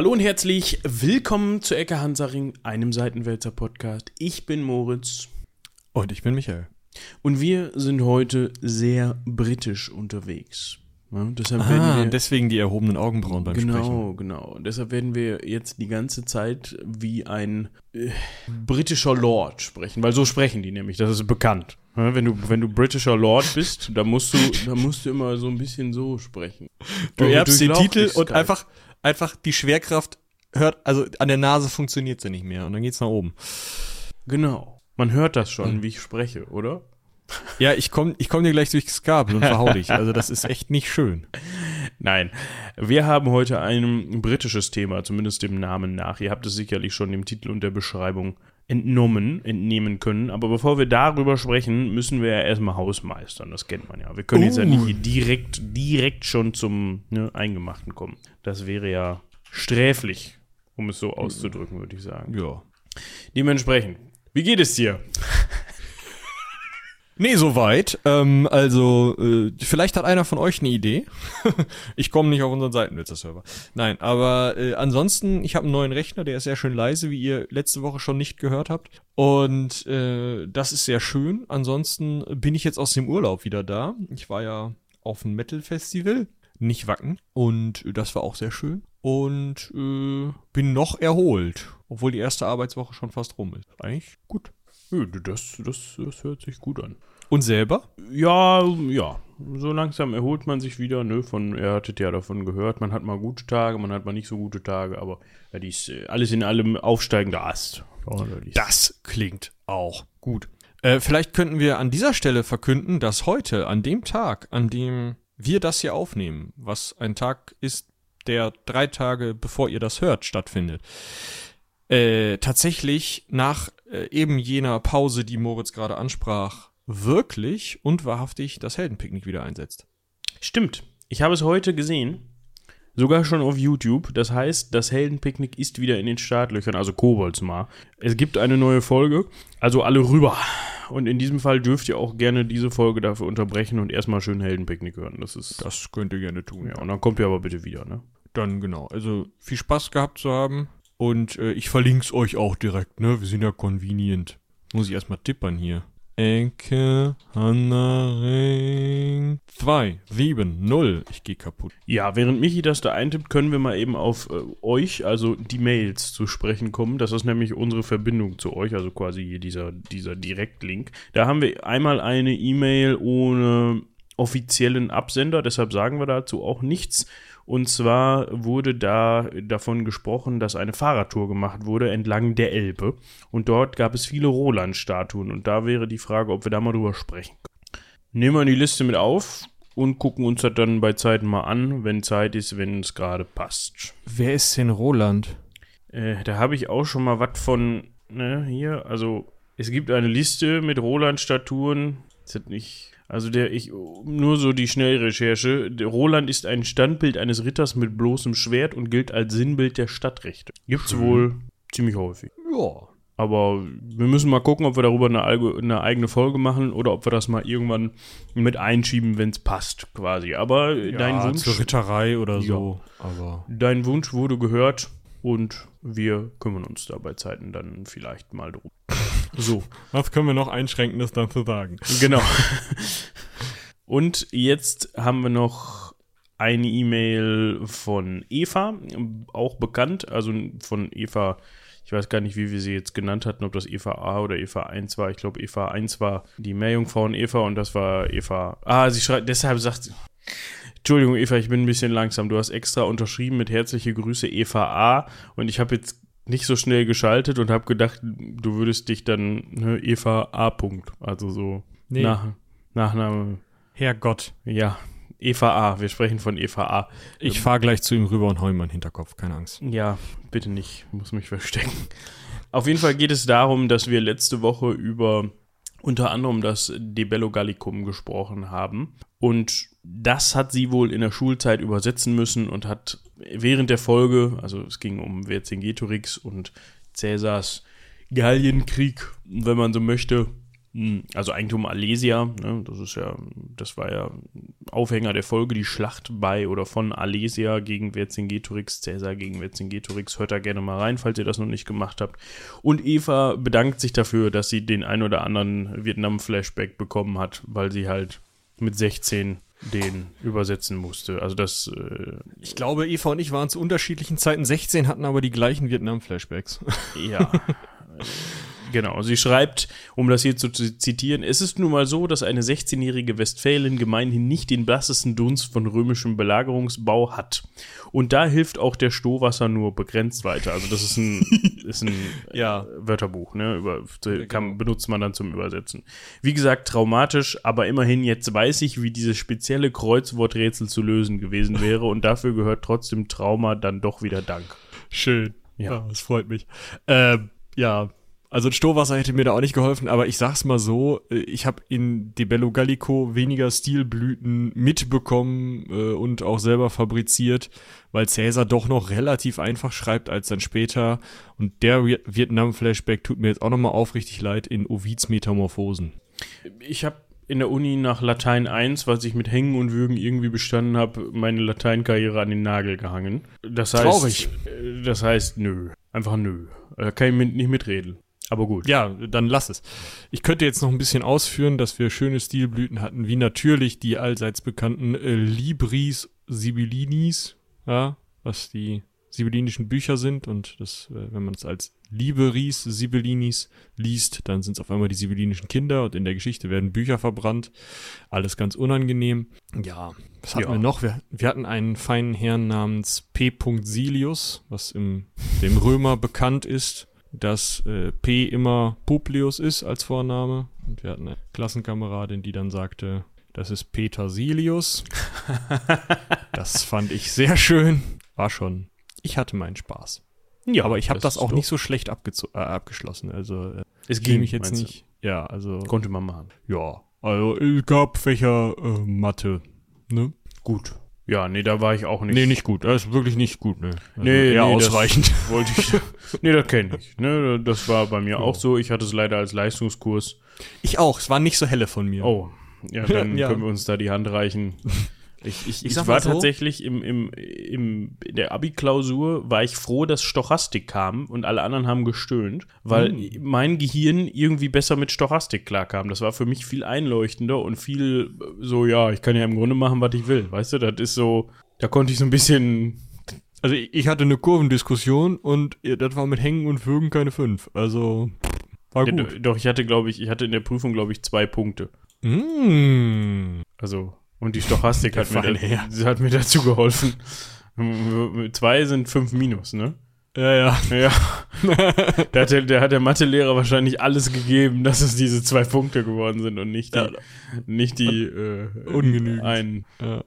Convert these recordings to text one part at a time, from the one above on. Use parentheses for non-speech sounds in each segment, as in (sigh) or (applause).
Hallo und herzlich willkommen zu Ecke Hansaring, einem Seitenwälzer Podcast. Ich bin Moritz Und ich bin Michael. und wir sind heute sehr britisch unterwegs. Ja, deshalb Ah, werden wir deswegen die erhobenen Augenbrauen beim genau, Sprechen. genau. Und deshalb werden wir jetzt die ganze Zeit wie ein äh, britischer Lord sprechen, weil so sprechen die nämlich. Das ist bekannt. Ja, wenn du wenn du britischer Lord bist, dann musst du dann musst du immer so ein bisschen so sprechen. Du Eure erbst den Titel und einfach, einfach die Schwerkraft hört, also an der Nase funktioniert sie nicht mehr und dann geht's nach oben. Genau. Man hört das schon, wie ich spreche, oder? Ja, ich komm, ich komm dir gleich durchs Kabel und verhau dich. Also das ist echt nicht schön. (laughs) Nein, wir haben heute ein britisches Thema, zumindest dem Namen nach. Ihr habt es sicherlich schon dem Titel und der Beschreibung entnommen, entnehmen können. Aber bevor wir darüber sprechen, müssen wir ja erstmal Hausmeistern. Das kennt man ja. Wir können jetzt ja nicht hier direkt, direkt schon zum ne, Eingemachten kommen. Das wäre ja sträflich, um es so auszudrücken, würde ich sagen. Ja. Dementsprechend, wie geht es dir? (laughs) Nee, soweit. Ähm, also, äh, vielleicht hat einer von euch eine Idee. (laughs) ich komme nicht auf unseren Seitenwälzer-Server. Nein, aber äh, ansonsten, ich habe einen neuen Rechner, der ist sehr schön leise, wie ihr letzte Woche schon nicht gehört habt. Und äh, das ist sehr schön. Ansonsten bin ich jetzt aus dem Urlaub wieder da. Ich war ja auf einem Metal-Festival, nicht Wacken. Und das war auch sehr schön. Und äh, bin noch erholt, obwohl die erste Arbeitswoche schon fast rum ist. Eigentlich gut. Das, das, das hört sich gut an. Und selber? Ja, ja. So langsam erholt man sich wieder, ne? Von, ihr hattet ja davon gehört, man hat mal gute Tage, man hat mal nicht so gute Tage, aber ja, die ist äh, alles in allem aufsteigender Ast. Das klingt auch gut. Äh, vielleicht könnten wir an dieser Stelle verkünden, dass heute, an dem Tag, an dem wir das hier aufnehmen, was ein Tag ist, der drei Tage bevor ihr das hört, stattfindet, äh, tatsächlich nach äh, eben jener Pause, die Moritz gerade ansprach, wirklich und wahrhaftig das Heldenpicknick wieder einsetzt. Stimmt. Ich habe es heute gesehen. Sogar schon auf YouTube. Das heißt, das Heldenpicknick ist wieder in den Startlöchern, also Koboldsmar. Es gibt eine neue Folge, also alle rüber. Und in diesem Fall dürft ihr auch gerne diese Folge dafür unterbrechen und erstmal schön Heldenpicknick hören. Das ist. Das könnt ihr gerne tun. ja, und dann kommt ihr aber bitte wieder, ne? Dann genau. Also viel Spaß gehabt zu haben. Und äh, ich verlink's euch auch direkt, ne? Wir sind ja convenient. Muss ich erstmal tippern hier. Ecke Hannaring 2, 7, 0. Ich geh kaputt. Ja, während Michi das da eintippt, können wir mal eben auf äh, euch, also die Mails zu sprechen kommen. Das ist nämlich unsere Verbindung zu euch, also quasi hier dieser, dieser Direktlink. Da haben wir einmal eine E-Mail ohne offiziellen Absender, deshalb sagen wir dazu auch nichts. Und zwar wurde da davon gesprochen, dass eine Fahrradtour gemacht wurde entlang der Elbe. Und dort gab es viele Roland-Statuen. Und da wäre die Frage, ob wir da mal drüber sprechen können. Nehmen wir die Liste mit auf und gucken uns das dann bei Zeiten mal an, wenn Zeit ist, wenn es gerade passt. Wer ist denn Roland? Äh, da habe ich auch schon mal was von, ne, hier, also es gibt eine Liste mit Roland-Statuen. Ist das nicht. Also der, ich, nur so die Schnellrecherche. Roland ist ein Standbild eines Ritters mit bloßem Schwert und gilt als Sinnbild der Stadtrechte. Gibt's wohl ziemlich häufig. Ja. Aber wir müssen mal gucken, ob wir darüber eine, eine eigene Folge machen oder ob wir das mal irgendwann mit einschieben, wenn es passt, quasi. Aber dein Wunsch. zur Ritterei oder so. Aber Dein Wunsch wurde gehört und wir kümmern uns da bei Zeiten dann vielleicht mal drum. So, was können wir noch Einschränkendes dazu sagen? genau. (laughs) Und jetzt haben wir noch eine E-Mail von Eva, auch bekannt, also von Eva, ich weiß gar nicht, wie wir sie jetzt genannt hatten, ob das Eva A oder Eva 1 war. Ich glaube, Eva 1 war die Meerjungfrau und Eva und das war Eva. Ah, sie schreibt, deshalb sagt sie. Entschuldigung, Eva, ich bin ein bisschen langsam. Du hast extra unterschrieben mit herzliche Grüße Eva A. Und ich habe jetzt nicht so schnell geschaltet und habe gedacht, du würdest dich dann ne, Eva A. Punkt. Also so Nee. nach, Nachname. Herrgott. Ja, Eva A. Wir sprechen von Eva A. Ich fahr gleich zu ihm rüber und hau ihm meinen Hinterkopf, keine Angst. Ja, bitte nicht. Ich muss mich verstecken. Auf jeden Fall geht es darum, dass wir letzte Woche über unter anderem das Debello Gallicum gesprochen haben. Und das hat sie wohl in der Schulzeit übersetzen müssen und hat während der Folge, also es ging um Vercingetorix und Cäsars Gallienkrieg, wenn man so möchte, Hm, Also Eigentum Alesia, ne, das ist ja, das war ja Aufhänger der Folge, die Schlacht bei oder von Alesia gegen Vercingetorix, Caesar gegen Vercingetorix. Hört da gerne mal rein, falls ihr das noch nicht gemacht habt. Und Eva bedankt sich dafür, dass sie den ein oder anderen Vietnam-Flashback bekommen hat, weil sie halt mit 16 den übersetzen musste. Also das, äh, Ich glaube, Eva und ich waren zu unterschiedlichen Zeiten 16, hatten aber die gleichen Vietnam-Flashbacks. Ja. (laughs) Genau, sie schreibt, um das hier zu zitieren, es ist nun mal so, dass eine 16-jährige Westfälin gemeinhin nicht den blassesten Dunst von römischem Belagerungsbau hat. Und da hilft auch der Stohwasser nur begrenzt weiter. Also das ist ein, (laughs) ist ein Ja. äh, Wörterbuch, ne? Über, kann, benutzt man dann zum Übersetzen. Wie gesagt, traumatisch, aber immerhin jetzt weiß ich, wie dieses spezielle Kreuzworträtsel zu lösen gewesen wäre und dafür gehört trotzdem Trauma dann doch wieder Dank. Schön. Ja. Ja, das freut mich. Ähm, ja, also ein Stohwasser hätte mir da auch nicht geholfen, aber ich sag's mal so, äh, ich habe in De Bello Gallico weniger Stilblüten mitbekommen äh, und auch selber fabriziert, weil Cäsar doch noch relativ einfach schreibt als dann später. Und der Vi- Vietnam-Flashback tut mir jetzt auch nochmal aufrichtig leid in Ovids Metamorphosen. Ich habe in der Uni nach Latein 1, was ich mit Hängen und Würgen irgendwie bestanden habe, meine Lateinkarriere an den Nagel gehangen. Das heißt, Traurig. äh, Das heißt, nö. Einfach nö. Da kann ich mit, nicht mitreden. Aber gut. Ja, dann lass es. Ich könnte jetzt noch ein bisschen ausführen, dass wir schöne Stilblüten hatten, wie natürlich die allseits bekannten äh, Libris Sibyllinis, ja, was die sibyllinischen Bücher sind und das, äh, wenn man es als Liberis Sibyllinis liest, dann sind es auf einmal die sibyllinischen Kinder und in der Geschichte werden Bücher verbrannt. Alles ganz unangenehm. Ja, was hatten Ja. wir noch? Wir, wir hatten einen feinen Herrn namens P. Silius, was im dem Römer bekannt ist dass äh, P immer Publius ist als Vorname. Und wir hatten eine Klassenkameradin, die dann sagte, das ist Petersilius. (laughs) das fand ich sehr schön. War schon. Ich hatte meinen Spaß. Ja, Aber ich habe das, ist auch doch- nicht so schlecht äh, abgeschlossen. Also äh, Es ging mich jetzt meinst du? nicht. Ja, also Konnte man machen. ja, also es gab Fächer äh, Mathe. Ne? Gut. Ja, nee, da war ich auch nicht. Nee, nicht gut. Das ist wirklich nicht gut. Ne? Also Nee, eher nee, das ausreichend. (laughs) Wollte ich. nee, das kenne ich. Ne, das war bei mir auch so. Ich hatte es leider als Leistungskurs. Ich auch. Es war nicht so helle von mir. Oh, ja, dann (laughs) Ja. können wir uns da die Hand reichen. Ich, ich, ich sag war so- tatsächlich im, im, im, in der Abi-Klausur, war ich froh, dass Stochastik kam und alle anderen haben gestöhnt, weil Hm. mein Gehirn irgendwie besser mit Stochastik klarkam. Das war für mich viel einleuchtender und viel so, ja, ich kann ja im Grunde machen, was ich will. Weißt du, das ist so, da konnte ich so ein bisschen Also ich ich hatte eine Kurvendiskussion und ja, das war mit Hängen und Würgen keine fünf. Also war Ja, gut. do- doch, ich hatte, glaube ich, ich hatte in der Prüfung, glaube ich, zwei Punkte. Mm. Also, und die Stochastik hat mir, da, hat mir dazu geholfen. Zwei sind fünf minus, ne? Ja, ja. Ja. (laughs) da hat der, der hat der Mathelehrer wahrscheinlich alles gegeben, dass es diese zwei Punkte geworden sind und nicht die, Ja. nicht die äh, Ungenügend. Ein, ja.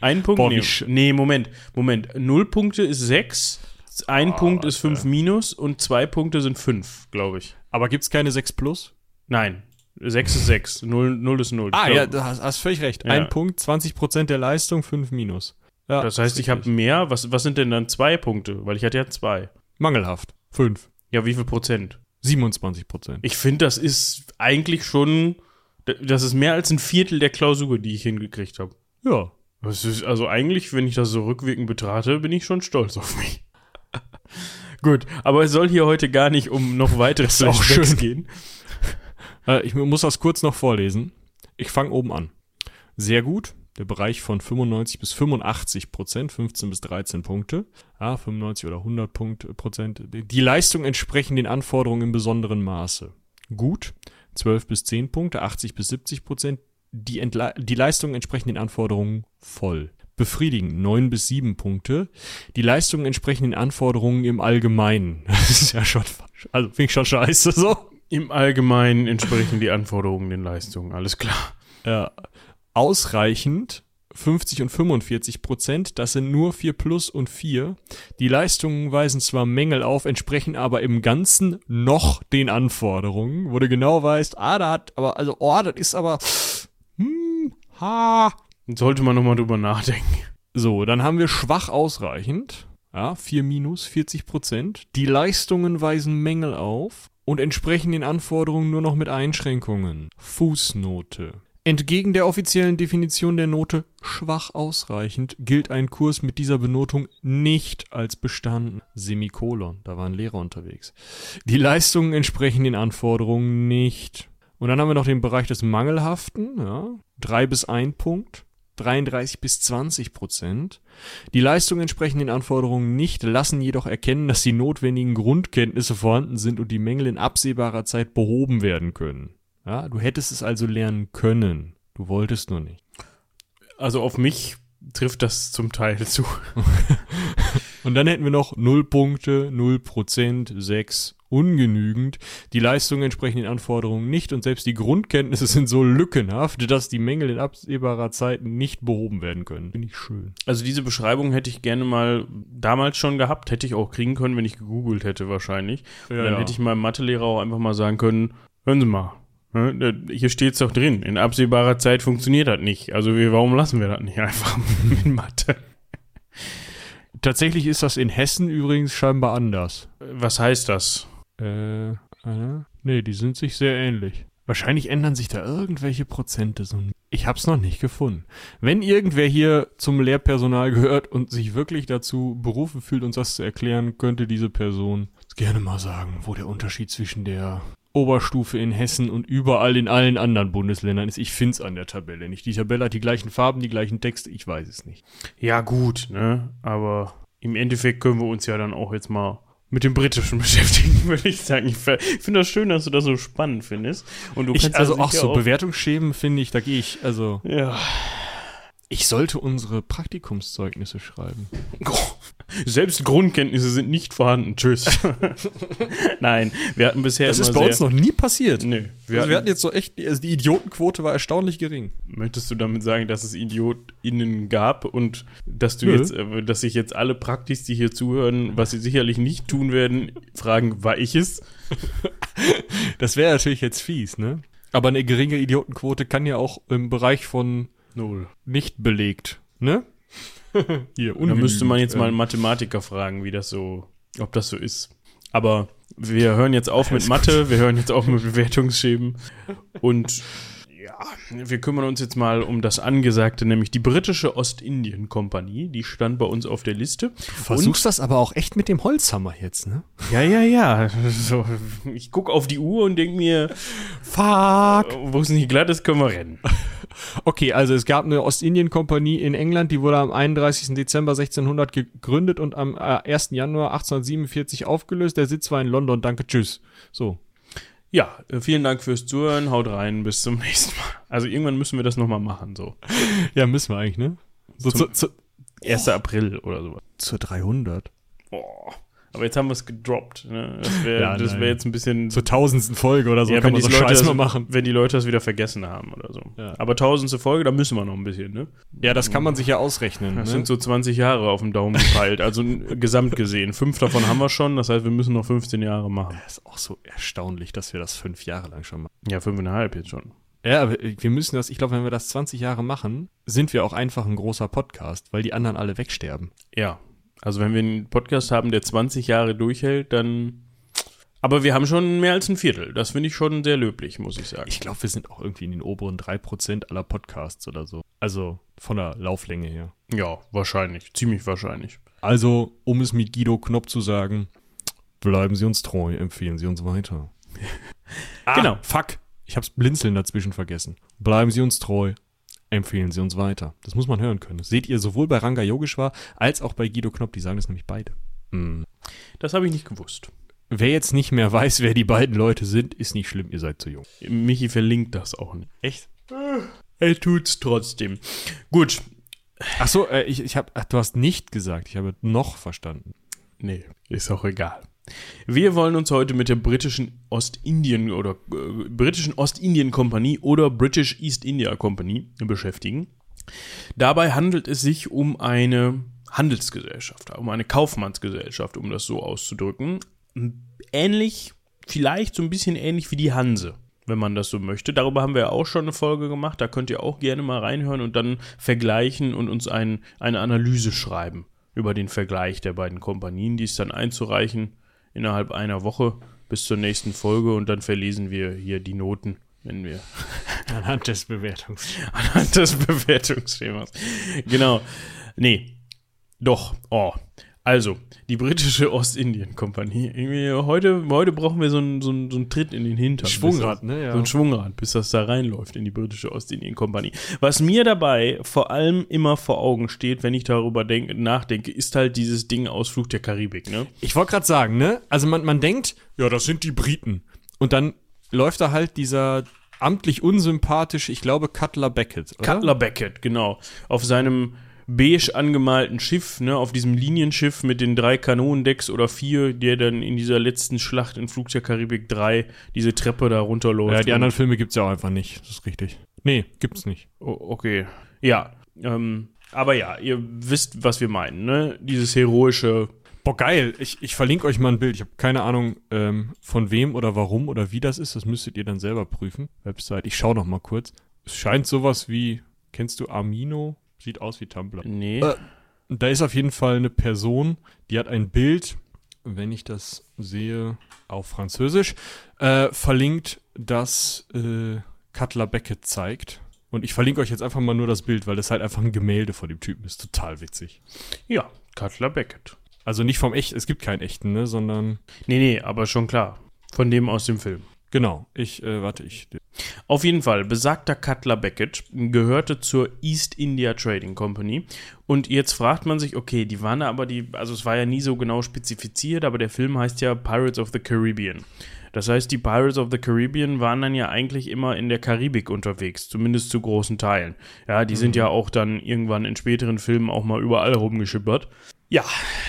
ein Punkt? Boah, nee, nee, Moment, Moment. Null Punkte ist sechs, ein Ah, Punkt ist fünf minus und zwei Punkte sind fünf, glaube ich. Aber gibt's keine 6 plus? Nein, sechs ist sechs, null, null ist null. Ah, Ich ja, du hast, hast völlig recht. Ja. Ein Punkt, 20% der Leistung, 5 minus. Ja, Das heißt, ich habe mehr. Was, was sind denn dann zwei Punkte? Weil ich hatte ja zwei. Mangelhaft. 5. Ja, wie viel Prozent? 27 Prozent. Ich finde, das ist eigentlich schon, das ist mehr als ein Viertel der Klausur, die ich hingekriegt habe. Ja. Das ist, also eigentlich, wenn ich das so rückwirkend betrate, bin ich schon stolz auf mich. (laughs) Gut, aber es soll hier heute gar nicht um noch (laughs) weitere Flashbacks gehen. Äh, ich muss das kurz noch vorlesen. Ich fange oben an. Sehr gut. Der Bereich von 95 bis 85 Prozent, 15 bis 13 Punkte. Ja, 95 oder 100 Punkt, Prozent. Die Leistung entsprechen den Anforderungen im besonderen Maße. Gut. 12 bis 10 Punkte, 80 bis 70 Prozent. Die, Entla die Leistungen entsprechen den Anforderungen voll. Befriedigend 9 bis 7 Punkte. Die Leistungen entsprechen den Anforderungen im Allgemeinen. (laughs) Das ist ja schon, also finde ich schon scheiße so. Im Allgemeinen entsprechen die Anforderungen den Leistungen, alles klar. Ja, ausreichend 50 und 45 Prozent, das sind nur 4 plus und 4. Die Leistungen weisen zwar Mängel auf, entsprechen aber im Ganzen noch den Anforderungen, wo du genau weißt, ah, da hat, aber, also, oh, das ist aber, hm, ha. Sollte man nochmal drüber nachdenken. So, dann haben wir schwach ausreichend, ja, 4 minus 40 Prozent. Die Leistungen weisen Mängel auf und entsprechen den Anforderungen nur noch mit Einschränkungen. Fußnote. Entgegen der offiziellen Definition der Note schwach ausreichend gilt ein Kurs mit dieser Benotung nicht als bestanden. Semikolon, da waren Lehrer unterwegs. Die Leistungen entsprechen den Anforderungen nicht. Und dann haben wir noch den Bereich des Mangelhaften, ja, drei bis ein Punkt. 33 bis 20 Prozent. Die Leistungen entsprechen den Anforderungen nicht, lassen jedoch erkennen, dass die notwendigen Grundkenntnisse vorhanden sind und die Mängel in absehbarer Zeit behoben werden können. Ja, du hättest es also lernen können. Du wolltest nur nicht. Also auf mich trifft das zum Teil zu. (laughs) Und dann hätten wir noch 0 Punkte, 0 Prozent, 6 ungenügend. Die Leistungen entsprechen den Anforderungen nicht und selbst die Grundkenntnisse (laughs) sind so lückenhaft, dass die Mängel in absehbarer Zeit nicht behoben werden können. Finde ich schön. Also diese Beschreibung hätte ich gerne mal damals schon gehabt, hätte ich auch kriegen können, wenn ich gegoogelt hätte wahrscheinlich. Und dann ja. hätte ich meinem Mathelehrer auch einfach mal sagen können, hören Sie mal, ne, hier steht's doch drin, in absehbarer Zeit funktioniert das nicht. Also wir, warum lassen wir das nicht einfach (laughs) mit Mathe? Tatsächlich ist das in Hessen übrigens scheinbar anders. Was heißt das? Äh, äh, nee, die sind sich sehr ähnlich. Wahrscheinlich ändern sich da irgendwelche Prozente. So. Ich hab's noch nicht gefunden. Wenn irgendwer hier zum Lehrpersonal gehört und sich wirklich dazu berufen fühlt, uns das zu erklären, könnte diese Person gerne mal sagen, wo der Unterschied zwischen der Oberstufe in Hessen und überall in allen anderen Bundesländern ist. Ich find's an der Tabelle nicht. Die Tabelle hat die gleichen Farben, die gleichen Texte, ich weiß es nicht. Ja gut, ne, aber im Endeffekt können wir uns ja dann auch jetzt mal mit dem Britischen (laughs) beschäftigen, würde ich sagen. Ich finde das schön, dass du das so spannend findest. Und du Ich, kannst also auch so Bewertungsschemen finde ich, da gehe ich, also Ja. Ich sollte unsere Praktikumszeugnisse schreiben. Selbst Grundkenntnisse sind nicht vorhanden. Tschüss. (laughs) Nein, wir hatten bisher Das ist bei uns noch nie passiert. Nee, wir Also wir hatten, hatten jetzt so echt, also die Idiotenquote war erstaunlich gering. möchtest du damit sagen, dass es IdiotInnen gab und dass du Nö. jetzt, äh, dass sich jetzt alle Praktis, die hier zuhören, was sie sicherlich nicht tun werden, fragen, war ich es? (laughs) Das wäre natürlich jetzt fies, ne? Aber eine geringe Idiotenquote kann ja auch im Bereich von Null. nicht belegt, ne? (laughs) Hier, Da müsste man jetzt mal einen ähm, Mathematiker fragen, wie das so, ob das so ist. Aber wir hören jetzt auf mit Mathe, wir hören jetzt auf mit Bewertungsschemen und ja, wir kümmern uns jetzt mal um das Angesagte, nämlich die britische Ostindien-Kompanie, die stand bei uns auf der Liste. Versuchst das aber auch echt mit dem Holzhammer jetzt, ne? Ja, ja, ja. So, ich guck auf die Uhr und denk mir, Fuck! wo es nicht glatt ist, können wir rennen. (laughs) Okay, also es gab eine Ostindien-Kompanie in England, die wurde am 31. Dezember 1600 gegründet und am äh, 1. Januar 1847 aufgelöst. Der Sitz war in London. Danke, tschüss. So. Ja, äh, vielen Dank fürs Zuhören, haut rein, bis zum (laughs) nächsten Mal. Also irgendwann müssen wir das nochmal machen, so. Ja, müssen wir eigentlich, ne? So zu, Zum- zu, 1. April oder sowas. zur 300. Boah. Aber jetzt haben wir es gedroppt. Ne? Das wäre Ja, wär jetzt ein bisschen. Zur tausendsten Folge oder so ja, kann man die so Scheiß das, mal machen. wenn die Leute das wieder vergessen haben oder so. Ja. Aber tausendste Folge, da müssen wir noch ein bisschen, ne? Ja, das kann man sich ja ausrechnen. Das ne? sind so 20 Jahre auf dem Daumen gepeilt. Also (laughs) gesamt gesehen. Fünf davon haben wir schon, das heißt, wir müssen noch 15 Jahre machen. das ist auch so erstaunlich, dass wir das fünf Jahre lang schon machen. Ja, fünfeinhalb jetzt schon. Ja, aber wir müssen das, ich glaube, wenn wir das 20 Jahre machen, sind wir auch einfach ein großer Podcast, weil die anderen alle wegsterben. Ja. Also wenn wir einen Podcast haben, der 20 Jahre durchhält, dann. Aber wir haben schon mehr als ein Viertel. Das finde ich schon sehr löblich, muss ich sagen. Ich glaube, wir sind auch irgendwie in den oberen 3% aller Podcasts oder so. Also von der Lauflänge her. ja, wahrscheinlich. Ziemlich wahrscheinlich. Also, um es mit Guido Knopp zu sagen, bleiben Sie uns treu, empfehlen Sie uns weiter. (laughs) ah, Genau. Fuck. Ich hab's blinzeln dazwischen vergessen. Bleiben Sie uns treu, empfehlen Sie uns weiter. Das muss man hören können. Das seht ihr sowohl bei Ranga Yogeshwar als auch bei Guido Knopp. Die sagen das nämlich beide. Hm. Das habe ich nicht gewusst. Wer jetzt nicht mehr weiß, wer die beiden Leute sind, ist nicht schlimm, ihr seid zu jung. Michi verlinkt das auch nicht. Echt? Er tut's trotzdem. Gut. Ach so, äh, ich, ich hab, ach, du hast nicht gesagt, ich habe noch verstanden. Nee, ist auch egal. Wir wollen uns heute mit der britischen Ostindien oder äh, britischen Ostindien-Kompanie oder British East India Company beschäftigen. Dabei handelt es sich um eine Handelsgesellschaft, um eine Kaufmannsgesellschaft, um das so auszudrücken. Ähnlich, vielleicht so ein bisschen ähnlich wie die Hanse, wenn man das so möchte. Darüber haben wir ja auch schon eine Folge gemacht. Da könnt ihr auch gerne mal reinhören und dann vergleichen und uns ein, eine Analyse schreiben über den Vergleich der beiden Kompanien, die ist dann einzureichen innerhalb einer Woche. bis zur nächsten Folge und dann verlesen wir hier die Noten, wenn wir (laughs) Anhand des Bewertungs. anhand des Bewertungsschemas. Genau. Nee. Doch. Oh. Also, die britische (laughs) Ostindien-Kompanie. Heute, heute brauchen wir so einen, so, einen, so einen Tritt in den Hintern. Schwungrad, das, ne? Ja. So ein Schwungrad, bis das da reinläuft in die britische Ostindien-Kompanie. Was mir dabei vor allem immer vor Augen steht, wenn ich darüber denk, nachdenke, ist halt dieses Ding Ausflug der Karibik, ne? Ich wollte gerade sagen, ne? Also man, man denkt, ja, das sind die Briten. Und dann läuft da halt dieser amtlich unsympathische, ich glaube, Cutler Beckett. Oder? Cutler Beckett, genau. Auf seinem beige angemalten Schiff, ne, auf diesem Linienschiff mit den drei Kanonendecks oder vier, der dann in dieser letzten Schlacht in Flug der Karibik 3 diese Treppe da runterläuft. Ja, die anderen Filme gibt's ja auch einfach nicht. Das ist richtig. Nee, gibt's nicht. O- okay. Ja. Ähm, aber ja, ihr wisst, was wir meinen, ne? Dieses heroische. Boah, geil. Ich, ich verlinke euch mal ein Bild. Ich habe keine Ahnung, ähm, von wem oder warum oder wie das ist. Das müsstet ihr dann selber prüfen. Website. Ich schau noch mal kurz. Es scheint sowas wie, kennst du Amino? Sieht aus wie Tumblr. Nee. Äh. Da ist auf jeden Fall eine Person, die hat ein Bild, wenn ich das sehe, auf Französisch, äh, verlinkt, das äh, Cutler Beckett zeigt. Und ich verlinke euch jetzt einfach mal nur das Bild, weil das halt einfach ein Gemälde von dem Typen ist. Total witzig. Ja, Cutler Beckett. Also nicht vom echt, es gibt keinen echten, ne, sondern Nee, nee, aber schon klar. Von dem aus dem Film. Genau. Ich, äh, warte, ich. Auf jeden Fall, besagter Cutler Beckett gehörte zur East India Trading Company. Und jetzt fragt man sich, okay, die waren aber die, also es war ja nie so genau spezifiziert, aber der Film heißt ja Pirates of the Caribbean. Das heißt, die Pirates of the Caribbean waren dann ja eigentlich immer in der Karibik unterwegs, zumindest zu großen Teilen. Ja, die sind ja auch dann irgendwann in späteren Filmen auch mal überall rumgeschippert. Ja,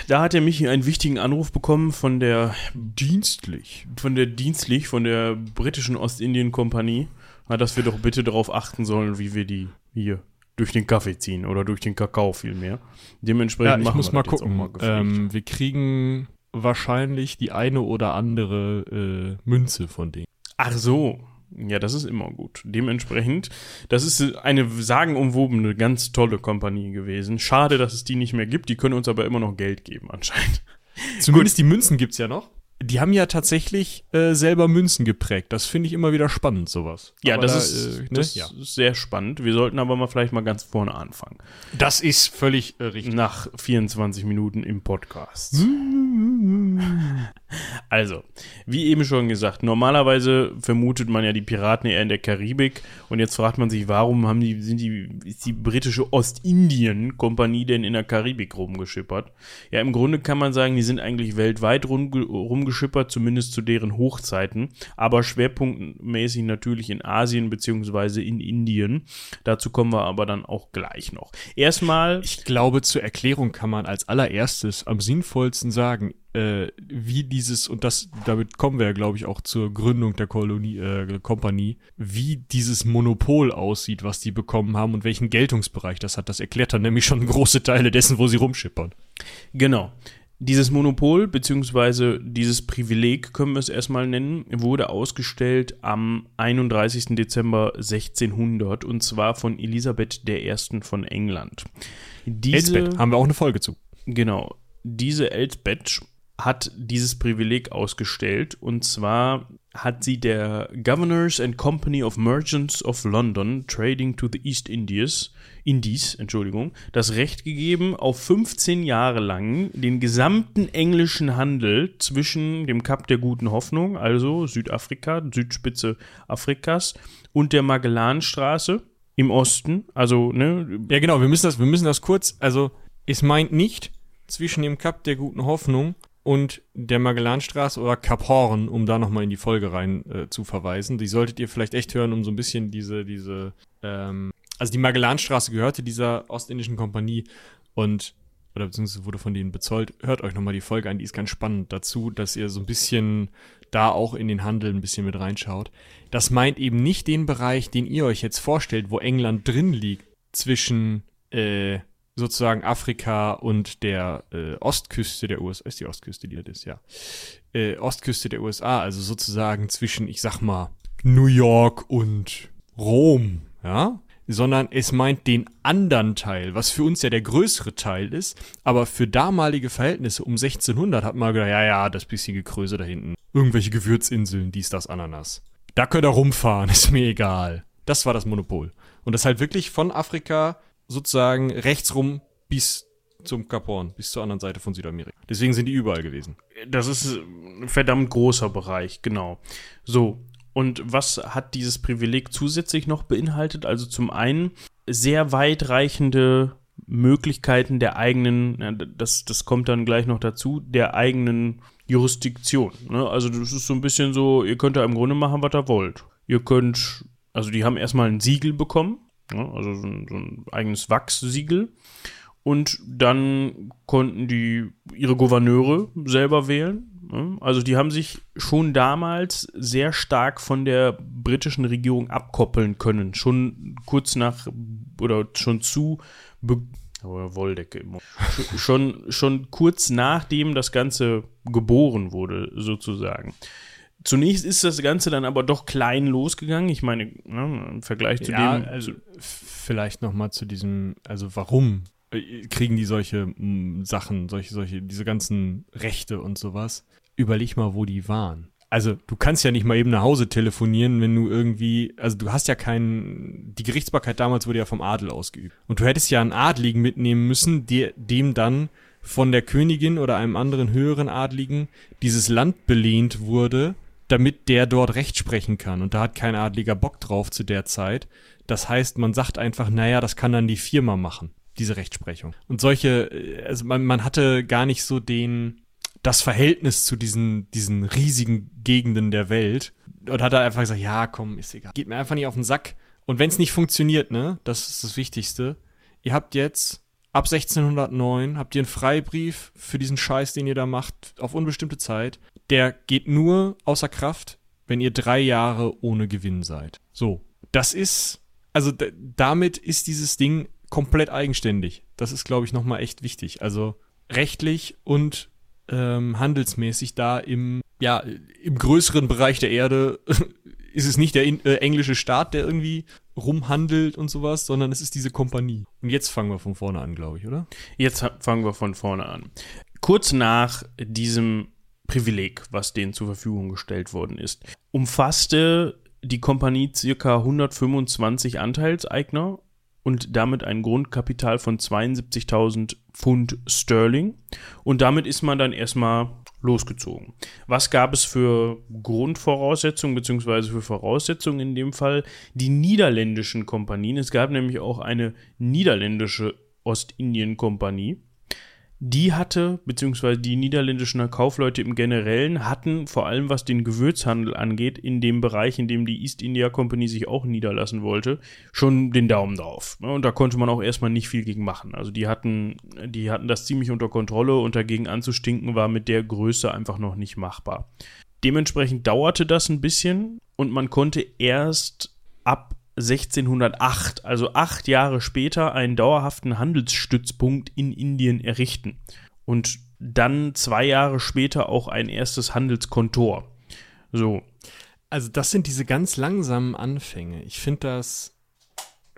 da hat er mich einen wichtigen Anruf bekommen von der Dienstlich. von der dienstlich, von der britischen Ostindien-Kompanie, dass wir doch bitte darauf achten sollen, wie wir die hier durch den Kaffee ziehen oder durch den Kakao vielmehr. Dementsprechend Ja, ich machen muss wir mal gucken. mal ähm, wir kriegen wahrscheinlich die eine oder andere äh, Münze von denen. Ach so. Ja, das ist immer gut. Dementsprechend, das ist eine sagenumwobene, ganz tolle Kompanie gewesen. Schade, dass es die nicht mehr gibt. Die können uns aber immer noch Geld geben, anscheinend. (laughs) Zumindest die Münzen gibt's ja noch. Die haben ja tatsächlich äh, selber Münzen geprägt. Das finde ich immer wieder spannend, sowas. Ja, Aber das, da, ist, äh, ne? das ja. ist sehr spannend. Wir sollten aber mal vielleicht mal ganz vorne anfangen. das ist völlig äh, richtig. Nach 24 Minuten im Podcast. (laughs) Also, wie eben schon gesagt, normalerweise vermutet man ja die Piraten eher in der Karibik und jetzt fragt man sich, warum haben die, sind die, ist die britische Ostindien-Kompanie denn in der Karibik rumgeschippert? Ja, im Grunde kann man sagen, die sind eigentlich weltweit rumge rumgeschippert, zumindest zu deren Hochzeiten, aber schwerpunktmäßig natürlich in Asien beziehungsweise in Indien. Dazu kommen wir aber dann auch gleich noch. Erstmal Ich glaube, zur Erklärung kann man als allererstes am sinnvollsten sagen, äh, wie dieses, und das, damit kommen wir ja, glaube ich, auch zur Gründung der Kolonie, äh, Kompanie, wie dieses Monopol aussieht, was die bekommen haben und welchen Geltungsbereich das hat. Das erklärt dann nämlich schon (laughs) große Teile dessen, wo sie rumschippern. Genau. Dieses Monopol beziehungsweise dieses Privileg, können wir es erstmal nennen, wurde ausgestellt am 31. Dezember 1600 und zwar von Elisabeth I. von England. Diese, Elsbeth, haben wir auch eine Folge zu. Genau. Diese Elsbeth hat dieses Privileg ausgestellt. Und zwar hat sie der Governors and Company of Merchants of London Trading to the East Indies, Indies, Entschuldigung, das Recht gegeben, auf 15 Jahre lang den gesamten englischen Handel zwischen dem Kap der Guten Hoffnung, also Südafrika, Südspitze Afrikas, und der Magellanstraße im Osten, also ne, Ja, genau, wir müssen das, wir müssen das kurz, also es meint nicht zwischen dem Kap der Guten Hoffnung und der Magellanstraße oder Kap Horn, um da nochmal in die Folge rein äh, zu verweisen. Die solltet ihr vielleicht echt hören, um so ein bisschen diese, diese, ähm, also die Magellanstraße gehörte dieser ostindischen Kompanie und oder beziehungsweise wurde von denen bezollt. Hört euch nochmal die Folge an, die ist ganz spannend dazu, dass ihr so ein bisschen da auch in den Handel ein bisschen mit reinschaut. Das meint eben nicht den Bereich, den ihr euch jetzt vorstellt, wo England drin liegt, zwischen äh, sozusagen Afrika und der äh, Ostküste der USA. Ist die Ostküste, die das ist, ja. Äh, Ostküste der USA, also sozusagen zwischen, ich sag mal, New York und Rom, ja. sondern es meint den anderen Teil, was für uns ja der größere Teil ist. Aber für damalige Verhältnisse um 1600 hat man gedacht, ja, ja, das bisschen Gekröse da hinten. Irgendwelche Gewürzinseln, dies, das, Ananas. Da könnt ihr rumfahren, (laughs) ist mir egal. Das war das Monopol. Und das halt wirklich von Afrika sozusagen rechtsrum bis zum Kap Horn, bis zur anderen Seite von Südamerika. Deswegen sind die überall gewesen. Das ist ein verdammt großer Bereich, genau. So, und was hat dieses Privileg zusätzlich noch beinhaltet? Also zum einen sehr weitreichende Möglichkeiten der eigenen, das, das kommt dann gleich noch dazu, der eigenen Jurisdiktion. Ne? Also das ist so ein bisschen so, ihr könnt da im Grunde machen, was ihr wollt. Ihr könnt, also die haben erstmal ein Siegel bekommen, ne? also so ein, so ein eigenes Wachssiegel. Und dann konnten die ihre Gouverneure selber wählen. Ne? Also die haben sich schon damals sehr stark von der britischen Regierung abkoppeln können. Schon kurz nach oder schon zu Wolldecke immer. schon, schon kurz nachdem das Ganze geboren wurde, sozusagen. Zunächst ist das Ganze dann aber doch klein losgegangen. Ich meine, ne, im Vergleich zu ja, dem. Also vielleicht noch mal zu diesem, also warum kriegen die solche m, Sachen, solche, solche, diese ganzen Rechte und sowas? Überleg mal, wo die waren. Also, du kannst ja nicht mal eben nach Hause telefonieren, wenn du irgendwie, also du hast ja keinen, die Gerichtsbarkeit damals wurde ja vom Adel ausgeübt. Und du hättest ja einen Adligen mitnehmen müssen, der, dem dann von der Königin oder einem anderen höheren Adligen dieses Land belehnt wurde, damit der dort Recht sprechen kann. Und da hat kein Adliger Bock drauf zu der Zeit. Das heißt, man sagt einfach, naja, das kann dann die Firma machen, diese Rechtsprechung. Und solche, also man, man hatte gar nicht so den, das Verhältnis zu diesen, diesen riesigen Gegenden der Welt und hat da einfach gesagt, ja, komm, ist egal. Geht mir einfach nicht auf den Sack. Und wenn es nicht funktioniert, ne, das ist das Wichtigste. Ihr habt jetzt ab 1609 habt ihr einen Freibrief für diesen Scheiß, den ihr da macht, auf unbestimmte Zeit. Der geht nur außer Kraft, wenn ihr drei Jahre ohne Gewinn seid. So, das ist, also damit ist dieses Ding komplett eigenständig. Das ist, glaube ich, nochmal echt wichtig. Also rechtlich und ähm, handelsmäßig da im, ja, im größeren Bereich der Erde (laughs) ist es nicht der in, äh, englische Staat, der irgendwie rumhandelt und sowas, sondern es ist diese Kompanie. Und jetzt fangen wir von vorne an, glaube ich, oder? Jetzt fangen wir von vorne an. Kurz nach diesem Privileg, was denen zur Verfügung gestellt worden ist, umfasste die Kompanie circa 125 Anteilseigner und damit ein Grundkapital von 72.000 Pfund Sterling. Und damit ist man dann erstmal losgezogen. Was gab es für Grundvoraussetzungen beziehungsweise für Voraussetzungen in dem Fall? Die niederländischen Kompanien. Es gab nämlich auch eine niederländische Ostindien-Kompanie die hatte, beziehungsweise die niederländischen Kaufleute im Generellen hatten, vor allem was den Gewürzhandel angeht, in dem Bereich, in dem die East India Company sich auch niederlassen wollte, schon den Daumen drauf. Und da konnte man auch erstmal nicht viel gegen machen. Also die hatten, die hatten das ziemlich unter Kontrolle und dagegen anzustinken war mit der Größe einfach noch nicht machbar. Dementsprechend dauerte das ein bisschen und man konnte erst ab 1608, also acht Jahre später, einen dauerhaften Handelsstützpunkt in Indien errichten. Und dann zwei Jahre später auch ein erstes Handelskontor. So. Also, das sind diese ganz langsamen Anfänge. Ich finde das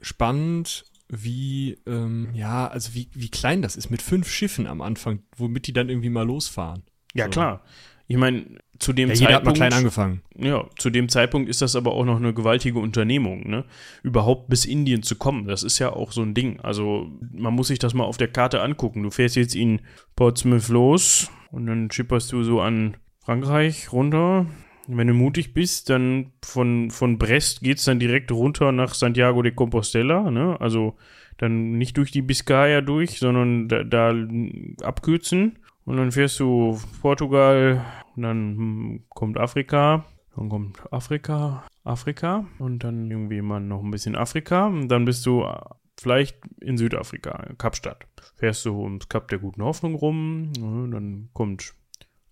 spannend, wie, ähm, ja, also wie, wie klein das ist mit fünf Schiffen am Anfang, womit die dann irgendwie mal losfahren. Ja, so. klar. Ich meine, zu dem ja, Zeitpunkt. hat mal klein angefangen. Ja, zu dem Zeitpunkt ist das aber auch noch eine gewaltige Unternehmung, ne? Überhaupt bis Indien zu kommen, das ist ja auch so ein Ding. Also, man muss sich das mal auf der Karte angucken. Du fährst jetzt in Portsmouth los und dann schipperst du so an Frankreich runter. Wenn du mutig bist, dann von, von Brest geht es dann direkt runter nach Santiago de Compostela, ne? Also dann nicht durch die Biscaya durch, sondern da, da abkürzen und dann fährst du Portugal und dann hm, kommt Afrika. Dann kommt Afrika, Afrika und dann irgendwie mal noch ein bisschen Afrika. Und dann bist du äh, vielleicht in Südafrika, Kapstadt. Fährst du ums Kap der Guten Hoffnung rum. Dann kommt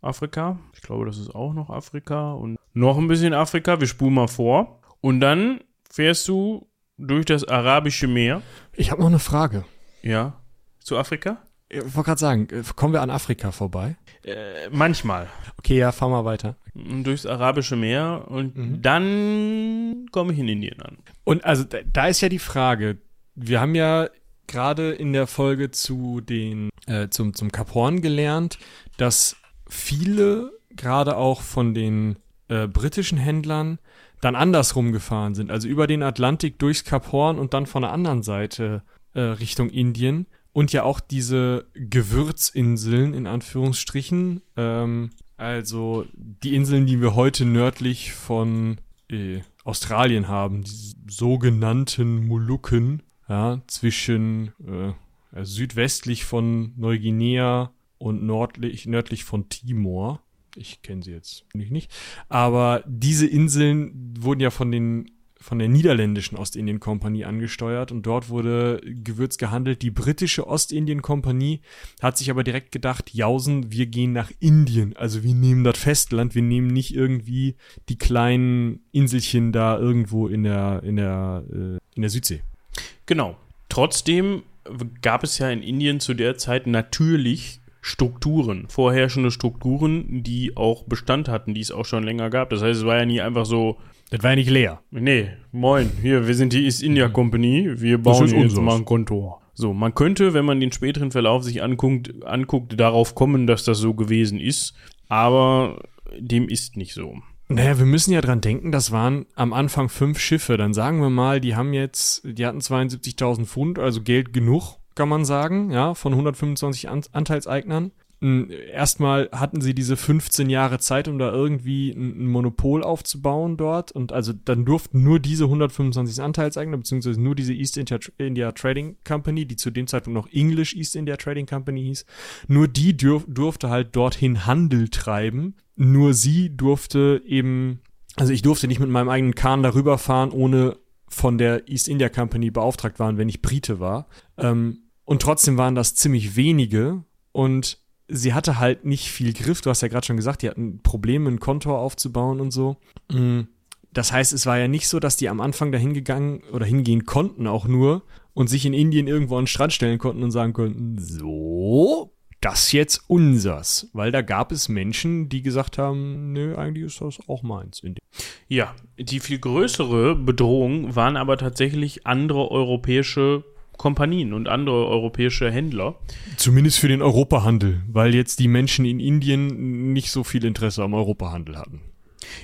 Afrika. Ich glaube, das ist auch noch Afrika. Und noch ein bisschen Afrika. Wir spulen mal vor. Und dann fährst du durch das Arabische Meer. Ich habe noch eine Frage. Ja. Zu Afrika? Ich wollte gerade sagen, äh, kommen wir an Afrika vorbei? Äh, manchmal. Okay, ja, fahr mal weiter. Durchs Arabische Meer und mhm. dann komme ich in Indien an. Und also da, da ist ja die Frage, wir haben ja gerade in der Folge zu den, äh, zum, zum Kap Horn gelernt, dass viele, gerade auch von den äh, britischen Händlern, dann andersrum gefahren sind. Also über den Atlantik durchs Kap Horn und dann von der anderen Seite äh, Richtung Indien. Und ja auch diese Gewürzinseln in Anführungsstrichen. Ähm, also die Inseln, die wir heute nördlich von äh, Australien haben, die sogenannten Molukken, ja, zwischen äh, südwestlich von Neuguinea und nördlich, nördlich von Timor. Ich kenne sie jetzt nicht. Aber diese Inseln wurden ja von den von der niederländischen Ostindien-Kompanie angesteuert und dort wurde Gewürz gehandelt. Die britische Ostindien-Kompanie hat sich aber direkt gedacht, Jausen, wir gehen nach Indien. Also wir nehmen das Festland, wir nehmen nicht irgendwie die kleinen Inselchen da irgendwo in der, in der, äh, in der Südsee. Genau. Trotzdem gab es ja in Indien zu der Zeit natürlich Strukturen, vorherrschende Strukturen, die auch Bestand hatten, die es auch schon länger gab. Das heißt, es war ja nie einfach so, Das war ja nicht leer. Nee, moin, hier, wir sind die East India Company, wir bauen jetzt unseres. mal ein Kontor. So, man könnte, wenn man den späteren Verlauf sich anguckt, anguckt, darauf kommen, dass das so gewesen ist, aber dem ist nicht so. Naja, wir müssen ja dran denken, das waren am Anfang fünf Schiffe. Dann sagen wir mal, die haben jetzt, die hatten 72.000 Pfund, also Geld genug, kann man sagen, ja, von 125 An Anteilseignern. Erstmal hatten sie diese 15 Jahre Zeit, um da irgendwie ein Monopol aufzubauen dort. Und also dann durften nur diese 125 Anteilseigner, beziehungsweise nur diese East India, India Trading Company, die zu dem Zeitpunkt noch English East India Trading Company hieß, nur die dürf, durfte halt dorthin Handel treiben. Nur sie durfte eben, also ich durfte nicht mit meinem eigenen Kahn darüber fahren, ohne von der East India Company beauftragt waren, wenn ich Brite war. Ähm, und trotzdem waren das ziemlich wenige und sie hatte halt nicht viel Griff. Du hast ja gerade schon gesagt, die hatten Probleme, einen Kontor aufzubauen und so. Mm. Das heißt, es war ja nicht so, dass die am Anfang dahin gegangen oder hingehen konnten auch nur und sich in Indien irgendwo an den Strand stellen konnten und sagen konnten, so, das jetzt unsers. Weil da gab es Menschen, die gesagt haben, nö, eigentlich ist das auch meins. Ja, die viel größere Bedrohung waren aber tatsächlich andere europäische Kompanien und andere europäische Händler. Zumindest für den Europahandel, weil jetzt die Menschen in Indien nicht so viel Interesse am Europahandel hatten.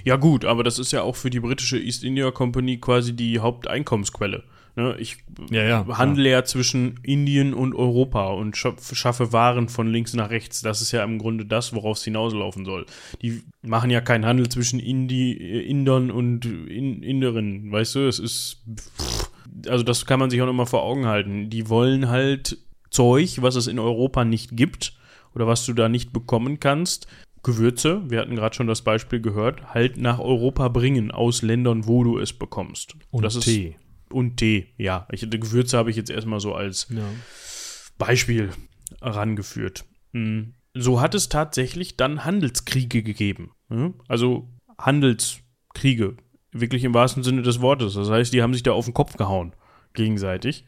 Ja gut, aber das ist ja auch für die britische East India Company quasi die Haupteinkommensquelle. Ne, ich Ja, ja, handle ja zwischen Indien und Europa und schaff- schaffe Waren von links nach rechts. Das ist ja im Grunde das, worauf es hinauslaufen soll. Die machen ja keinen Handel zwischen Indi Indern und in Inderinnen, weißt du? Es ist, pff, also das kann man sich auch immer vor Augen halten. Die wollen halt Zeug, was es in Europa nicht gibt oder was du da nicht bekommen kannst. Gewürze, wir hatten gerade schon das Beispiel gehört, halt nach Europa bringen aus Ländern, wo du es bekommst. Und das Tee. Ist, und Tee, ja. Ich, die Gewürze habe ich jetzt erstmal so als Ja. Beispiel herangeführt. Mm. So hat es tatsächlich dann Handelskriege gegeben. Ja? Also Handelskriege, wirklich im wahrsten Sinne des Wortes. Das heißt, die haben sich da auf den Kopf gehauen, gegenseitig.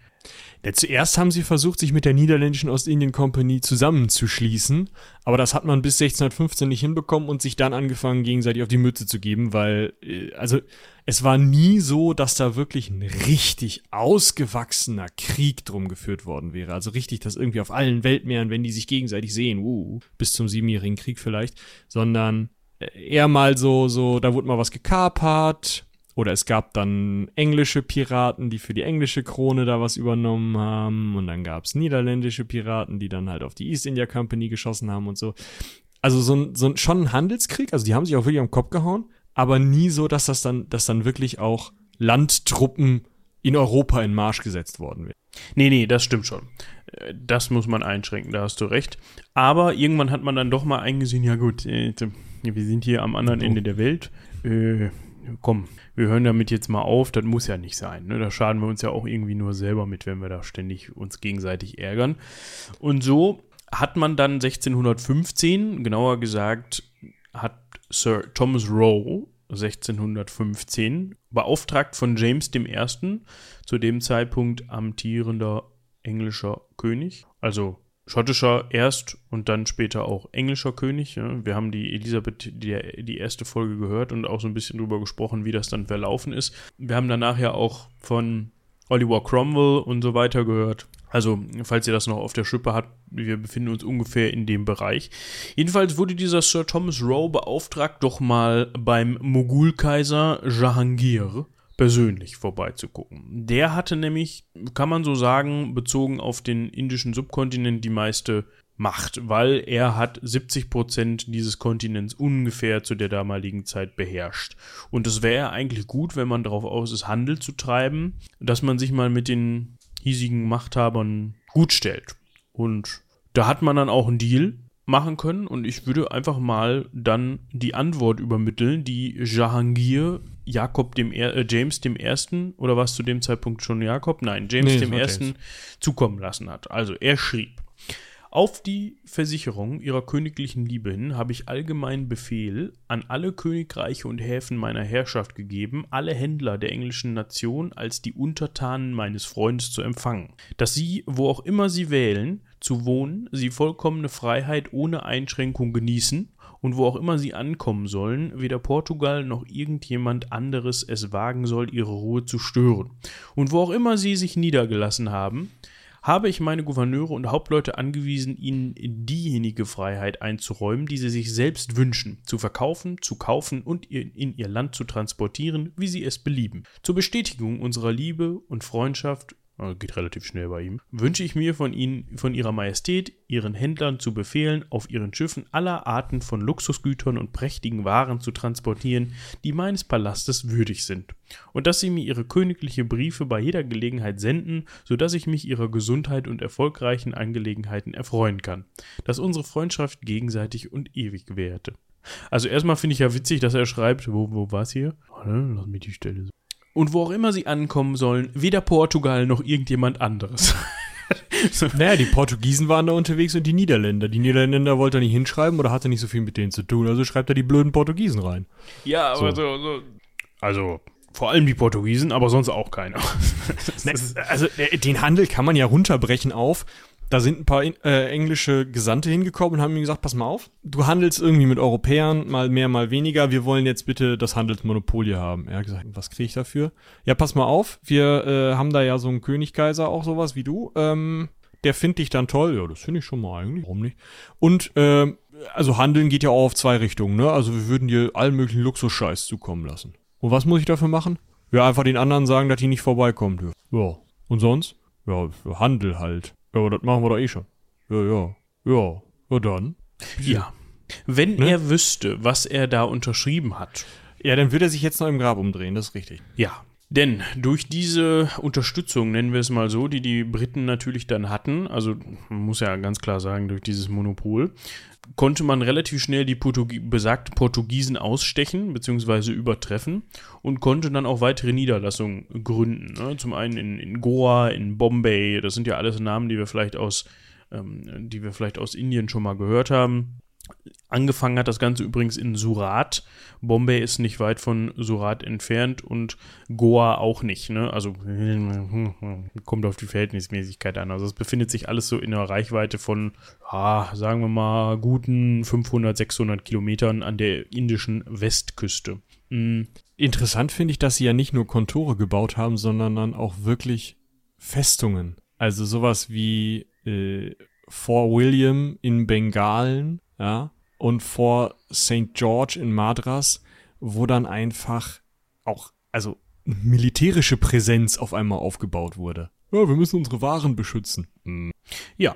Ja, zuerst haben sie versucht, sich mit der niederländischen Ostindien Company zusammenzuschließen, aber das hat man bis 1615 nicht hinbekommen und sich dann angefangen, gegenseitig auf die Mütze zu geben, weil, äh, also, es war nie so, dass da wirklich ein richtig ausgewachsener Krieg drum geführt worden wäre. Also richtig, dass irgendwie auf allen Weltmeeren, wenn die sich gegenseitig sehen, uh, bis zum Siebenjährigen Krieg vielleicht, sondern eher mal so, so, da wurde mal was gekapert, oder es gab dann englische Piraten, die für die englische Krone da was übernommen haben. Und dann gab es niederländische Piraten, die dann halt auf die East India Company geschossen haben und so. Also so ein, so ein, schon ein Handelskrieg. Also die haben sich auch wirklich am Kopf gehauen. Aber nie so, dass das dann, dass dann wirklich auch Landtruppen in Europa in Marsch gesetzt worden wären. Nee, nee, das stimmt schon. Äh, Das muss man einschränken, da hast du recht. Aber irgendwann hat man dann doch mal eingesehen, ja gut, äh, wir sind hier am anderen Ende der Welt. Äh, komm, wir hören damit jetzt mal auf, das muss ja nicht sein. Ne? Da schaden wir uns ja auch irgendwie nur selber mit, wenn wir da ständig uns gegenseitig ärgern. Und so hat man dann 1615, genauer gesagt, hat Sir Thomas Roe 1615 beauftragt von James I., zu dem Zeitpunkt amtierender englischer König, also schottischer erst und dann später auch englischer König. Ja. Wir haben die Elisabeth, die, die erste Folge gehört und auch so ein bisschen drüber gesprochen, wie das dann verlaufen ist. Wir haben danach ja auch von Oliver Cromwell und so weiter gehört. Also, falls ihr das noch auf der Schippe habt, wir befinden uns ungefähr in dem Bereich. Jedenfalls wurde dieser Sir Thomas Rowe beauftragt, doch mal beim Mogulkaiser Jahangir persönlich vorbeizugucken. Der hatte nämlich, kann man so sagen, bezogen auf den indischen Subkontinent die meiste Macht, weil er hat 70 Prozent dieses Kontinents ungefähr zu der damaligen Zeit beherrscht. Und es wäre eigentlich gut, wenn man darauf aus ist, Handel zu treiben, dass man sich mal mit den hiesigen Machthabern gut stellt. Und da hat man dann auch einen Deal machen können und ich würde einfach mal dann die Antwort übermitteln, die Jahangir Jakob dem er äh, James dem ersten oder was zu dem Zeitpunkt schon Jakob? Nein, James nee, dem ersten James. zukommen lassen hat. Also er schrieb auf die Versicherung ihrer königlichen Liebe hin habe ich allgemeinen Befehl an alle Königreiche und Häfen meiner Herrschaft gegeben, alle Händler der englischen Nation als die Untertanen meines Freundes zu empfangen, dass sie, wo auch immer sie wählen, zu wohnen, sie vollkommene Freiheit ohne Einschränkung genießen und wo auch immer sie ankommen sollen, weder Portugal noch irgendjemand anderes es wagen soll, ihre Ruhe zu stören. Und wo auch immer sie sich niedergelassen haben, habe ich meine Gouverneure und Hauptleute angewiesen, ihnen diejenige Freiheit einzuräumen, die sie sich selbst wünschen, zu verkaufen, zu kaufen und in ihr Land zu transportieren, wie sie es belieben. Zur Bestätigung unserer Liebe und Freundschaft geht relativ schnell bei ihm, wünsche ich mir von Ihnen, von Ihrer Majestät, Ihren Händlern zu befehlen, auf Ihren Schiffen aller Arten von Luxusgütern und prächtigen Waren zu transportieren, die meines Palastes würdig sind, und dass Sie mir Ihre königliche Briefe bei jeder Gelegenheit senden, so dass ich mich Ihrer Gesundheit und erfolgreichen Angelegenheiten erfreuen kann, dass unsere Freundschaft gegenseitig und ewig währte. Also erstmal finde ich ja witzig, dass er schreibt, wo, wo es hier? Lass mich die Stelle und wo auch immer sie ankommen sollen, weder Portugal noch irgendjemand anderes. (laughs) so. Naja, die Portugiesen waren da unterwegs und die Niederländer. Die Niederländer wollte er nicht hinschreiben oder hatte nicht so viel mit denen zu tun, also schreibt er die blöden Portugiesen rein. Ja, aber so, so, so also vor allem die Portugiesen, aber sonst auch keiner. (laughs) also äh, den Handel kann man ja runterbrechen auf da sind ein paar äh, englische Gesandte hingekommen und haben ihm gesagt, pass mal auf, du handelst irgendwie mit Europäern, mal mehr, mal weniger, wir wollen jetzt bitte das Handelsmonopol hier haben. Er hat gesagt, was kriege ich dafür? Ja, pass mal auf, wir äh, haben da ja so einen Königkaiser, auch sowas wie du, ähm, der findet dich dann toll. Ja, das finde ich schon mal eigentlich, warum nicht? Und, ähm, also Handeln geht ja auch auf zwei Richtungen, ne? Also wir würden dir allen möglichen Luxusscheiß zukommen lassen. Und was muss ich dafür machen? Ja, einfach den anderen sagen, dass die nicht vorbeikommen dürfen. Ja. Und sonst? Ja, Handel halt. Ja, aber das machen wir doch eh schon. Ja, ja. Ja. Ja, dann. Ja. Wenn ne? er wüsste, was er da unterschrieben hat. Ja, dann würde er sich jetzt noch im Grab umdrehen, das ist richtig. Ja. Denn durch diese Unterstützung, nennen wir es mal so, die die Briten natürlich dann hatten, also man muss ja ganz klar sagen, durch dieses Monopol, konnte man relativ schnell die Portugie besagten Portugiesen ausstechen bzw. übertreffen und konnte dann auch weitere Niederlassungen gründen. Ne? Zum einen in, in, Goa, in Bombay, das sind ja alles Namen, die wir vielleicht aus, ähm, die wir vielleicht aus Indien schon mal gehört haben. Angefangen hat das Ganze übrigens in Surat. Bombay ist nicht weit von Surat entfernt und Goa auch nicht. Ne? Also (laughs) kommt auf die Verhältnismäßigkeit an. Also es befindet sich alles so in der Reichweite von, ah, sagen wir mal, guten 500, 600 Kilometern an der indischen Westküste. Mhm. Interessant finde ich, dass sie ja nicht nur Kontore gebaut haben, sondern dann auch wirklich Festungen. Also sowas wie äh, Fort William in Bengalen ja, und vor St. George in Madras, wo dann einfach auch, also militärische Präsenz auf einmal aufgebaut wurde. Ja, wir müssen unsere Waren beschützen. Mhm. Ja.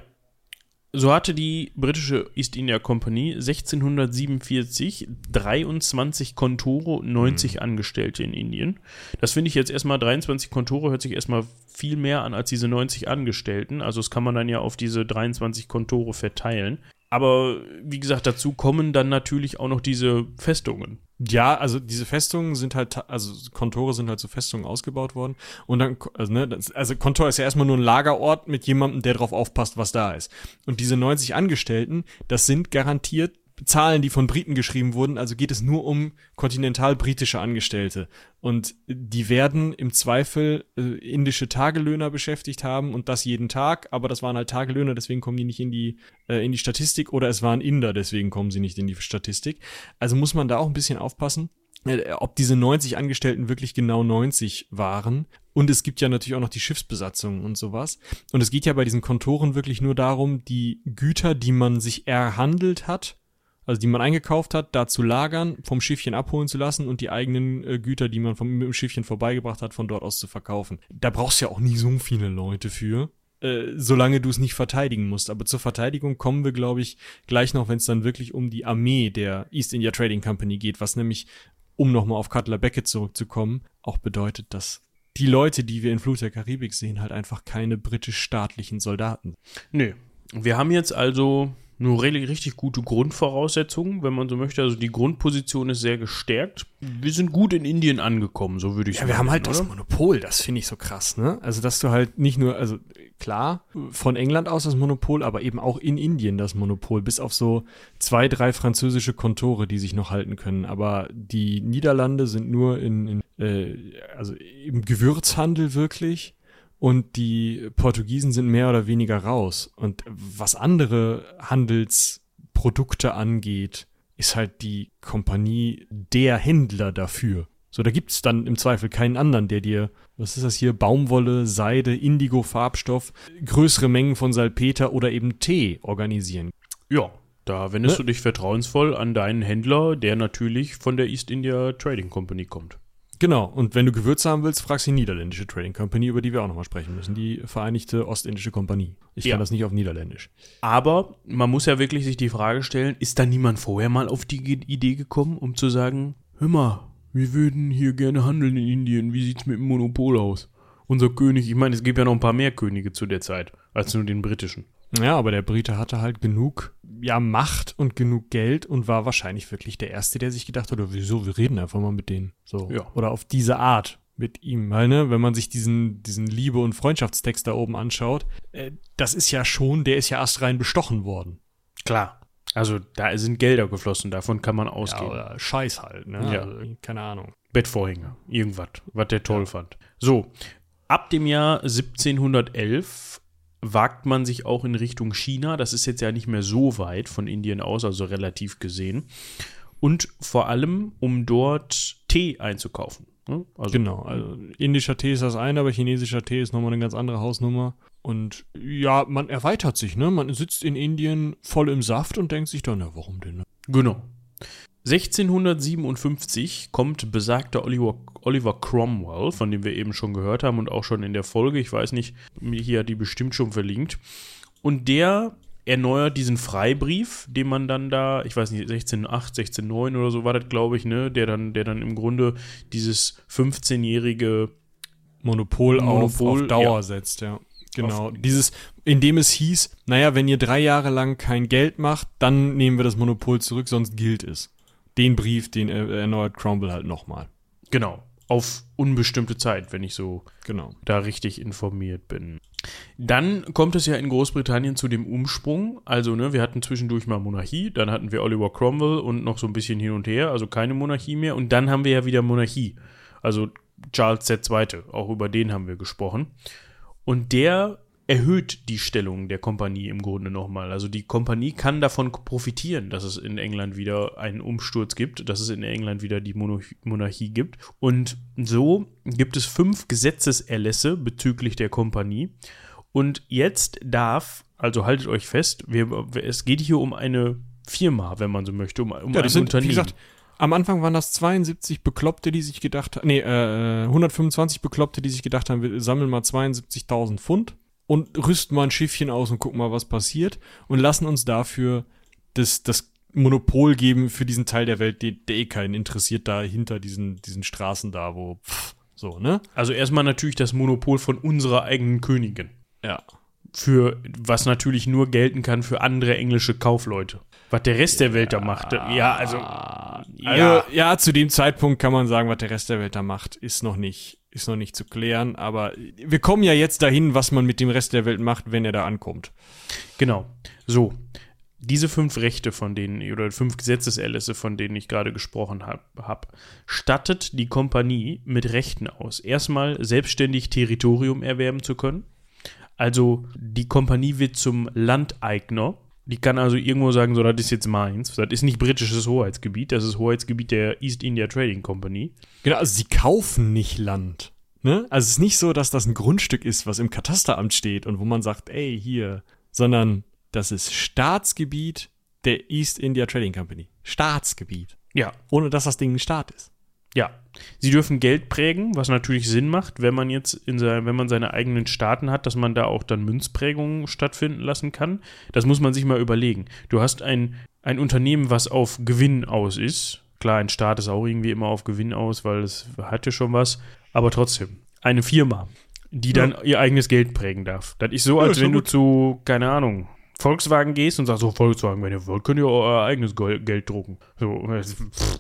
So hatte die britische East India Company 1647 23 Kontore und 90 mhm. Angestellte in Indien. Das finde ich jetzt erstmal, 23 Kontore hört sich erstmal viel mehr an als diese 90 Angestellten. Also das kann man dann ja auf diese 23 Kontore verteilen. Aber wie gesagt, dazu kommen dann natürlich auch noch diese Festungen. Ja, also diese Festungen sind halt, also Kontore sind halt zu Festungen ausgebaut worden. Und dann, also, ne, das, also Kontor ist ja erstmal nur ein Lagerort mit jemandem, der drauf aufpasst, was da ist. Und diese 90 Angestellten, das sind garantiert Zahlen, die von Briten geschrieben wurden, also geht es nur um kontinental-britische Angestellte. Und die werden im Zweifel äh, indische Tagelöhner beschäftigt haben und das jeden Tag, aber das waren halt Tagelöhner, deswegen kommen die nicht in die, äh, in die Statistik oder es waren Inder, deswegen kommen sie nicht in die Statistik. Also muss man da auch ein bisschen aufpassen äh, ob diese 90 Angestellten wirklich genau 90 waren. Und es gibt ja natürlich auch noch die Schiffsbesatzung und sowas. Und es geht ja bei diesen Kontoren wirklich nur darum, die Güter, die man sich erhandelt hat, also die man eingekauft hat, da zu lagern, vom Schiffchen abholen zu lassen und die eigenen äh, Güter, die man vom mit dem Schiffchen vorbeigebracht hat, von dort aus zu verkaufen. Da brauchst du ja auch nie so viele Leute für. Äh, solange du es nicht verteidigen musst. Aber zur Verteidigung kommen wir, glaube ich, gleich noch, wenn es dann wirklich um die Armee der East India Trading Company geht, was nämlich um nochmal auf Cutler Beckett zurückzukommen, auch bedeutet, dass die Leute, die wir in Flut der Karibik sehen, halt einfach keine britisch-staatlichen Soldaten. Nö. Wir haben jetzt also nur richtig gute Grundvoraussetzungen, wenn man so möchte. Also die Grundposition ist sehr gestärkt. Wir sind gut in Indien angekommen, so würde ich ja, sagen. Ja, wir haben halt oder? das Monopol, das finde ich so krass, ne? Also, dass du halt nicht nur, also klar, von England aus das Monopol, aber eben auch in Indien das Monopol, bis auf so zwei, drei französische Kontore, die sich noch halten können. Aber die Niederlande sind nur in, in äh, also im Gewürzhandel wirklich und die Portugiesen sind mehr oder weniger raus. Und was andere Handelsprodukte angeht, ist halt die Kompanie der Händler dafür. So, da gibt's dann im Zweifel keinen anderen, der dir, was ist das hier, Baumwolle, Seide, Indigo-Farbstoff, größere Mengen von Salpeter oder eben Tee organisieren. Ja, da wendest ne? du dich vertrauensvoll an deinen Händler, der natürlich von der East India Trading Company kommt. Genau, und wenn du Gewürze haben willst, fragst du die niederländische Trading Company, über die wir auch nochmal sprechen müssen, die Vereinigte Ostindische Kompanie. Ich ja. kann das nicht auf Niederländisch. Aber man muss ja wirklich sich die Frage stellen, ist da niemand vorher mal auf die Idee gekommen, um zu sagen, hör mal, wir würden hier gerne handeln in Indien, wie sieht's mit dem Monopol aus? Unser König, ich meine, es gibt ja noch ein paar mehr Könige zu der Zeit, als nur den britischen. Ja, aber der Brite hatte halt genug ja, Macht und genug Geld und war wahrscheinlich wirklich der Erste, der sich gedacht hat, wieso, wir reden einfach mal mit denen. So. Ja. Oder auf diese Art mit ihm. Weil, ne, wenn man sich diesen, diesen Liebe- und Freundschaftstext da oben anschaut, äh, das ist ja schon, der ist ja erst rein bestochen worden. Klar. Also da sind Gelder geflossen, davon kann man ausgehen. Ja, oder Scheiß halt, ne? Ja. Also, keine Ahnung. Bettvorhänge, irgendwas, was der toll ja. fand. So, ab dem Jahr 1711 wagt man sich auch in Richtung China. Das ist jetzt ja nicht mehr so weit von Indien aus, also relativ gesehen. Und vor allem, um dort Tee einzukaufen. Ne? Also, genau, also indischer Tee ist das eine, aber chinesischer Tee ist nochmal eine ganz andere Hausnummer. Und ja, man erweitert sich, ne? Man sitzt in Indien voll im Saft und denkt sich dann, ja, warum denn? Ne? Genau. 1657 kommt besagter Oliver, Oliver Cromwell, von dem wir eben schon gehört haben und auch schon in der Folge, ich weiß nicht, hier hat die bestimmt schon verlinkt. Und der erneuert diesen Freibrief, den man dann da, ich weiß nicht, 16.8, 16.9 oder so war das, glaube ich, ne, der dann, der dann im Grunde dieses 15-jährige Monopol, Monopol, auf, auf Dauer ja. setzt, ja. Genau, dieses, in dem es hieß, naja, wenn ihr drei Jahre lang kein Geld macht, dann nehmen wir das Monopol zurück, sonst gilt es den Brief, den erneuert Cromwell halt nochmal. Genau. Auf unbestimmte Zeit, wenn ich so genau. da richtig informiert bin. Dann kommt es ja in Großbritannien zu dem Umsprung. Also, ne, wir hatten zwischendurch mal Monarchie, dann hatten wir Oliver Cromwell und noch so ein bisschen hin und her, also keine Monarchie mehr. Und dann haben wir ja wieder Monarchie. Also Charles II., auch über den haben wir gesprochen. Und der erhöht die Stellung der Kompanie im Grunde nochmal. Also die Kompanie kann davon profitieren, dass es in England wieder einen Umsturz gibt, dass es in England wieder die Monarchie gibt. Und so gibt es fünf Gesetzeserlässe bezüglich der Kompanie. Und jetzt darf, also haltet euch fest, wir, es geht hier um eine Firma, wenn man so möchte, um, um ja, ein sind, Unternehmen. Wie gesagt, am Anfang waren das 72 Bekloppte, die sich gedacht haben, nee, äh, 125 Bekloppte, die sich gedacht haben, wir sammeln mal 72.000 Pfund und rüsten mal ein Schiffchen aus und gucken mal, was passiert und lassen uns dafür das, das Monopol geben für diesen Teil der Welt, der, der eh keinen interessiert, da hinter diesen, diesen Straßen da, wo, pff, so, ne? Also erstmal natürlich das Monopol von unserer eigenen Königin. Ja. Für, was natürlich nur gelten kann für andere englische Kaufleute. Was der Rest ja. der Welt da macht. Ja, also, also. Ja. ja, zu dem Zeitpunkt kann man sagen, was der Rest der Welt da macht, ist noch nicht ist noch nicht zu klären, aber wir kommen ja jetzt dahin, was man mit dem Rest der Welt macht, wenn er da ankommt. Genau. So. diese fünf Rechte, von denen, oder fünf Gesetzeserlässe, von denen ich gerade gesprochen habe, hab, stattet die Kompanie mit Rechten aus. Erstmal selbstständig Territorium erwerben zu können. Also die Kompanie wird zum Landeigner. Die kann also irgendwo sagen, so, das ist jetzt meins. Das ist nicht britisches Hoheitsgebiet, das ist Hoheitsgebiet der East India Trading Company. Genau, also sie kaufen nicht Land. Ne? Also es ist nicht so, dass das ein Grundstück ist, was im Katasteramt steht und wo man sagt, ey, hier, sondern das ist Staatsgebiet der East India Trading Company. Staatsgebiet. Ja. Ohne dass das Ding ein Staat ist. Ja. Sie dürfen Geld prägen, was natürlich Sinn macht, wenn man jetzt in sein, wenn man seine eigenen Staaten hat, dass man da auch dann Münzprägungen stattfinden lassen kann. Das muss man sich mal überlegen. Du hast ein, ein Unternehmen, was auf Gewinn aus ist. Klar, ein Staat ist auch irgendwie immer auf Gewinn aus, weil es hat ja schon was. Aber trotzdem, eine Firma, die dann ja. ihr eigenes Geld prägen darf. Das ist so, als ja, wenn du zu, keine Ahnung, Volkswagen gehst und sagst, so Volkswagen, wenn ihr wollt, könnt ihr euer eigenes Geld drucken. So,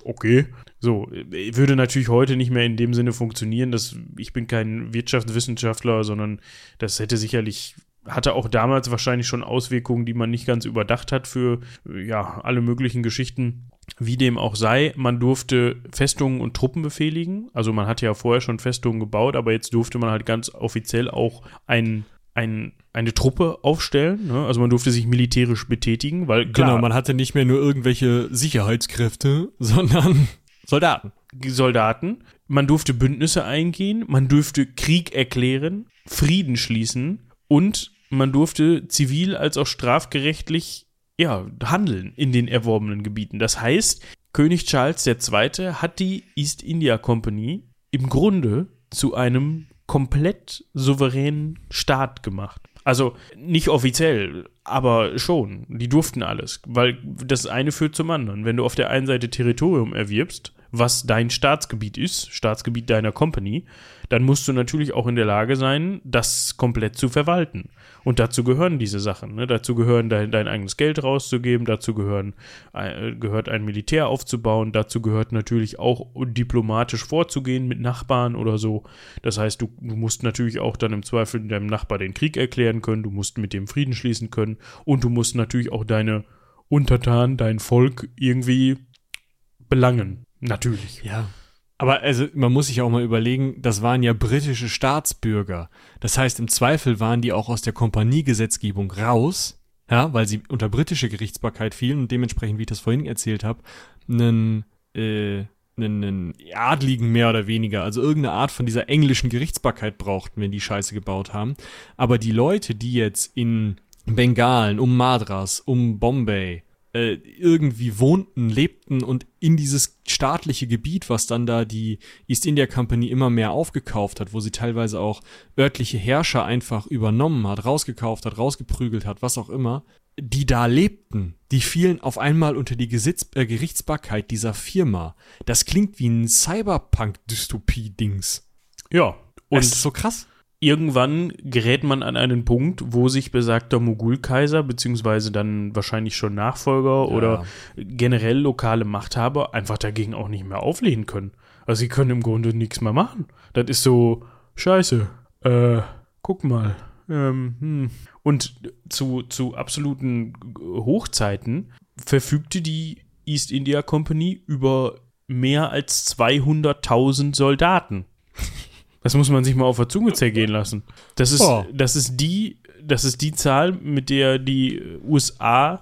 okay. So, würde natürlich heute nicht mehr in dem Sinne funktionieren, dass ich bin kein Wirtschaftswissenschaftler, sondern das hätte sicherlich hatte auch damals wahrscheinlich schon Auswirkungen, die man nicht ganz überdacht hat für ja alle möglichen Geschichten. Wie dem auch sei, man durfte Festungen und Truppen befehligen. Also man hatte ja vorher schon Festungen gebaut, aber jetzt durfte man halt ganz offiziell auch ein ein, eine Truppe aufstellen. Ne? Also man durfte sich militärisch betätigen, weil klar, genau, man hatte nicht mehr nur irgendwelche Sicherheitskräfte, (laughs) sondern Soldaten. Soldaten. Man durfte Bündnisse eingehen, man durfte Krieg erklären, Frieden schließen und man durfte zivil als auch strafgerechtlich ja, handeln in den erworbenen Gebieten. Das heißt, König Charles II. hat die East India Company im Grunde zu einem komplett souveränen Staat gemacht. Also nicht offiziell, aber schon. Die durften alles, weil das eine führt zum anderen. Wenn du auf der einen Seite Territorium erwirbst, was dein Staatsgebiet ist, Staatsgebiet deiner Company, dann musst du natürlich auch in der Lage sein, das komplett zu verwalten. Und dazu gehören diese Sachen. Ne? Dazu gehören dein, dein eigenes Geld rauszugeben, dazu gehören, äh, gehört ein Militär aufzubauen, dazu gehört natürlich auch diplomatisch vorzugehen mit Nachbarn oder so. Das heißt, du, du musst natürlich auch dann im Zweifel deinem Nachbar den Krieg erklären können, du musst mit dem Frieden schließen können und du musst natürlich auch deine Untertanen, dein Volk irgendwie belangen. Natürlich. Ja. Aber also man muss sich auch mal überlegen, das waren ja britische Staatsbürger. Das heißt, im Zweifel waren die auch aus der Kompaniegesetzgebung raus, ja, weil sie unter britische Gerichtsbarkeit fielen und dementsprechend, wie ich das vorhin erzählt habe, einen, äh, einen, einen Adligen mehr oder weniger, also irgendeine Art von dieser englischen Gerichtsbarkeit brauchten, wenn die Scheiße gebaut haben. Aber die Leute, die jetzt in Bengalen, um Madras, um Bombay, äh, irgendwie wohnten, lebten und in dieses staatliche Gebiet, was dann da die East India Company immer mehr aufgekauft hat, wo sie teilweise auch örtliche Herrscher einfach übernommen hat, rausgekauft hat, rausgeprügelt hat, was auch immer, die da lebten, die fielen auf einmal unter die Gesitz äh, Gerichtsbarkeit dieser Firma. Das klingt wie ein Cyberpunk-Dystopie-Dings. Ja. Und das ist so krass irgendwann gerät man an einen Punkt, wo sich besagter Mogulkaiser, beziehungsweise dann wahrscheinlich schon Nachfolger ja. oder generell lokale Machthaber einfach dagegen auch nicht mehr auflehnen können. Also sie können im Grunde nichts mehr machen. Das ist so, scheiße, äh, guck mal. Ähm, hm. Und zu, zu absoluten Hochzeiten verfügte die East India Company über mehr als 200.000 Soldaten. Das muss man sich mal auf der Zunge zergehen lassen. Das ist, oh. das ist die, das ist die Zahl, mit der die USA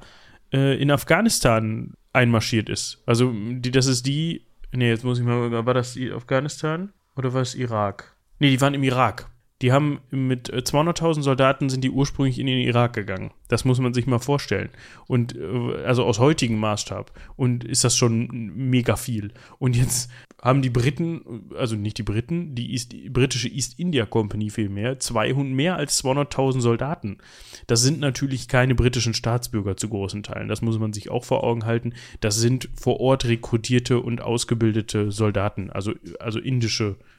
äh, in Afghanistan einmarschiert ist. Also die, das ist die. Nee, jetzt muss ich mal. War das Afghanistan oder war es Irak? Nee, die waren im Irak. Die haben mit 200.000 äh, Soldaten sind die ursprünglich in den Irak gegangen. Das muss man sich mal vorstellen. Und äh, also aus heutigem Maßstab. Und ist das schon mega viel. Und jetzt haben die Briten, also nicht die Briten, die, East, die britische East India Company vielmehr, 200, mehr als 200.000 Soldaten. Das sind natürlich keine britischen Staatsbürger zu großen Teilen. Das muss man sich auch vor Augen halten. Das sind vor Ort rekrutierte und ausgebildete Soldaten, also, also indische Soldaten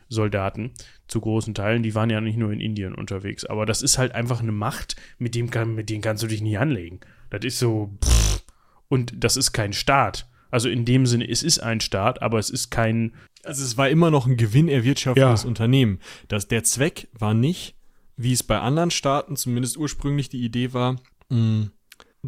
zu großen Teilen. Die waren ja nicht nur in Indien unterwegs. Aber das ist halt einfach eine Macht, mit dem kann, mit denen kannst du dich nicht anlegen. Das ist so. Pff, und das ist kein Staat. Also in dem Sinne, es ist ein Staat, aber es ist kein. Also es war immer noch ein gewinnerwirtschaftendes ja. Unternehmen. Das, der Zweck war nicht, wie es bei anderen Staaten zumindest ursprünglich die Idee war, mh,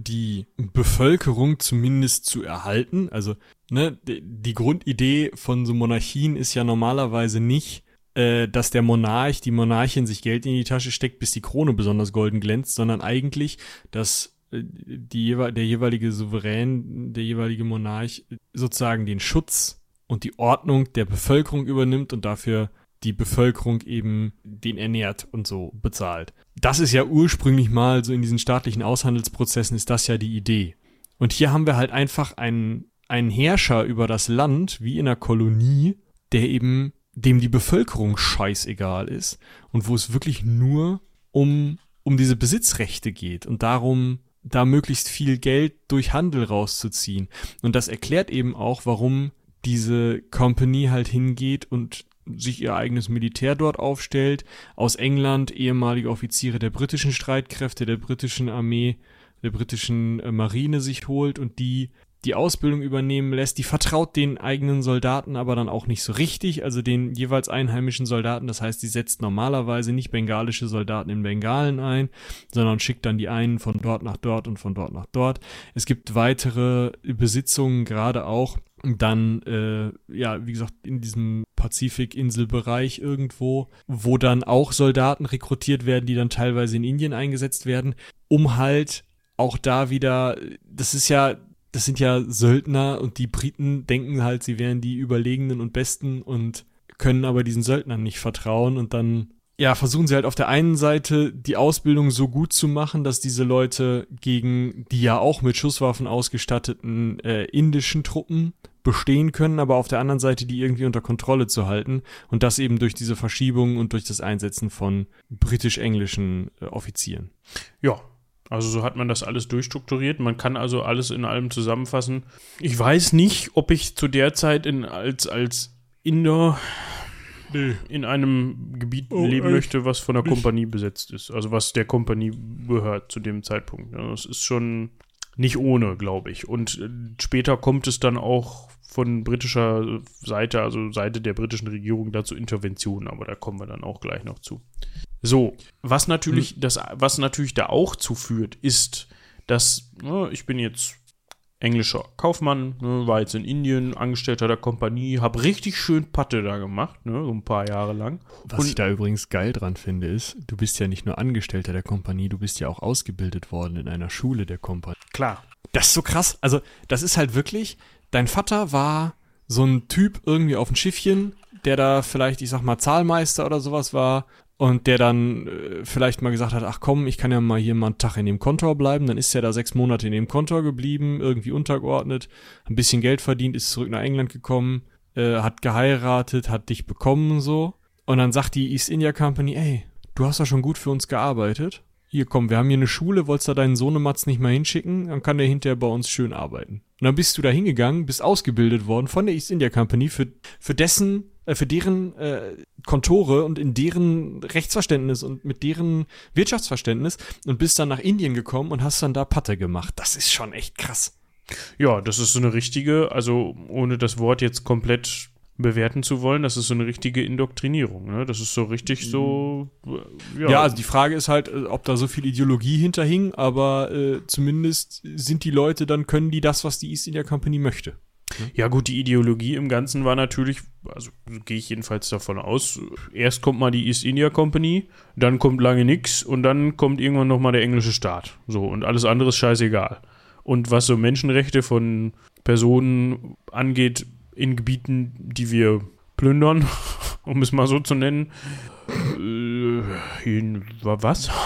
die Bevölkerung zumindest zu erhalten. Also, ne, die Grundidee von so Monarchien ist ja normalerweise nicht, äh, dass der Monarch, die Monarchin sich Geld in die Tasche steckt, bis die Krone besonders golden glänzt, sondern eigentlich, dass äh, die, der jeweilige Souverän, der jeweilige Monarch sozusagen den Schutz und die Ordnung der Bevölkerung übernimmt und dafür die Bevölkerung eben den ernährt und so bezahlt. Das ist ja ursprünglich mal so in diesen staatlichen Aushandelsprozessen ist das ja die Idee. Und hier haben wir halt einfach einen, einen Herrscher über das Land, wie in einer Kolonie, der eben, dem die Bevölkerung scheißegal ist und wo es wirklich nur um, um diese Besitzrechte geht und darum, da möglichst viel Geld durch Handel rauszuziehen. Und das erklärt eben auch, warum diese Company halt hingeht und sich ihr eigenes Militär dort aufstellt, aus England ehemalige Offiziere der britischen Streitkräfte, der britischen Armee, der britischen äh, Marine sich holt und die die Ausbildung übernehmen lässt. Die vertraut den eigenen Soldaten aber dann auch nicht so richtig, also den jeweils einheimischen Soldaten. Das heißt, sie setzt normalerweise nicht bengalische Soldaten in Bengalen ein, sondern schickt dann die einen von dort nach dort und von dort nach dort. Es gibt weitere Besitzungen, gerade auch dann, äh, ja, wie gesagt, in diesem Pazifikinselbereich irgendwo, wo dann auch Soldaten rekrutiert werden, die dann teilweise in Indien eingesetzt werden, um halt auch da wieder, das ist ja, das sind ja Söldner und die Briten denken halt, sie wären die Überlegenen und Besten und können aber diesen Söldnern nicht vertrauen und dann ja, versuchen sie halt auf der einen Seite die Ausbildung so gut zu machen, dass diese Leute gegen die ja auch mit Schusswaffen ausgestatteten äh, indischen Truppen bestehen können, aber auf der anderen Seite die irgendwie unter Kontrolle zu halten und das eben durch diese Verschiebung und durch das Einsetzen von britisch-englischen äh, Offizieren. Ja, also so hat man das alles durchstrukturiert. Man kann also alles in allem zusammenfassen. Ich weiß nicht, ob ich zu der Zeit in, als, als Inder nee. in einem Gebiet oh, leben möchte, was von der Kompanie besetzt ist. Also was der Kompanie gehört zu dem Zeitpunkt. Das ist schon nicht ohne, glaube ich. Und äh, später kommt es dann auch von britischer Seite, also Seite der britischen Regierung, dazu Interventionen, aber da kommen wir dann auch gleich noch zu. So, was natürlich, hm. das, was natürlich da auch zuführt, ist, dass, ne, ich bin jetzt englischer Kaufmann, ne, war jetzt in Indien, Angestellter der Kompanie, hab richtig schön Patte da gemacht, ne, so ein paar Jahre lang. Was Und, ich da übrigens geil dran finde, ist, du bist ja nicht nur Angestellter der Kompanie, du bist ja auch ausgebildet worden in einer Schule der Kompanie. Klar. Das ist so krass. Also, das ist halt wirklich, dein Vater war so ein Typ irgendwie auf dem Schiffchen, der da vielleicht, ich sag mal, Zahlmeister oder sowas war und der dann äh, vielleicht mal gesagt hat, ach komm, ich kann ja mal hier mal einen Tag in dem Kontor bleiben, dann ist er da sechs Monate in dem Kontor geblieben, irgendwie untergeordnet, ein bisschen Geld verdient, ist zurück nach England gekommen, äh, hat geheiratet, hat dich bekommen so. Und dann sagt die East India Company, ey, du hast ja schon gut für uns gearbeitet, hier komm, wir haben hier eine Schule, wolltest du deinen Sohnematz nicht mal hinschicken, dann kann der hinterher bei uns schön arbeiten. Und dann bist du da hingegangen, bist ausgebildet worden von der East India Company für, für dessen äh, für deren äh, Kontore und in deren Rechtsverständnis und mit deren Wirtschaftsverständnis und bist dann nach Indien gekommen und hast dann da Patte gemacht. Das ist schon echt krass. Ja, das ist so eine richtige, also ohne das Wort jetzt komplett bewerten zu wollen, das ist so eine richtige Indoktrinierung. Ne? Das ist so richtig so. Äh, ja. ja. also die Frage ist halt, äh, ob da so viel Ideologie hinterhing, aber äh, zumindest sind die Leute, dann können die das, was die East India Company möchte. Ja, gut, die Ideologie im Ganzen war natürlich, also gehe ich jedenfalls davon aus, erst kommt mal die East India Company, dann kommt lange nix und dann kommt irgendwann nochmal der englische Staat. So, und alles andere ist scheißegal. Und was so Menschenrechte von Personen angeht, in Gebieten, die wir plündern, (laughs) um es mal so zu nennen, äh, was? (laughs)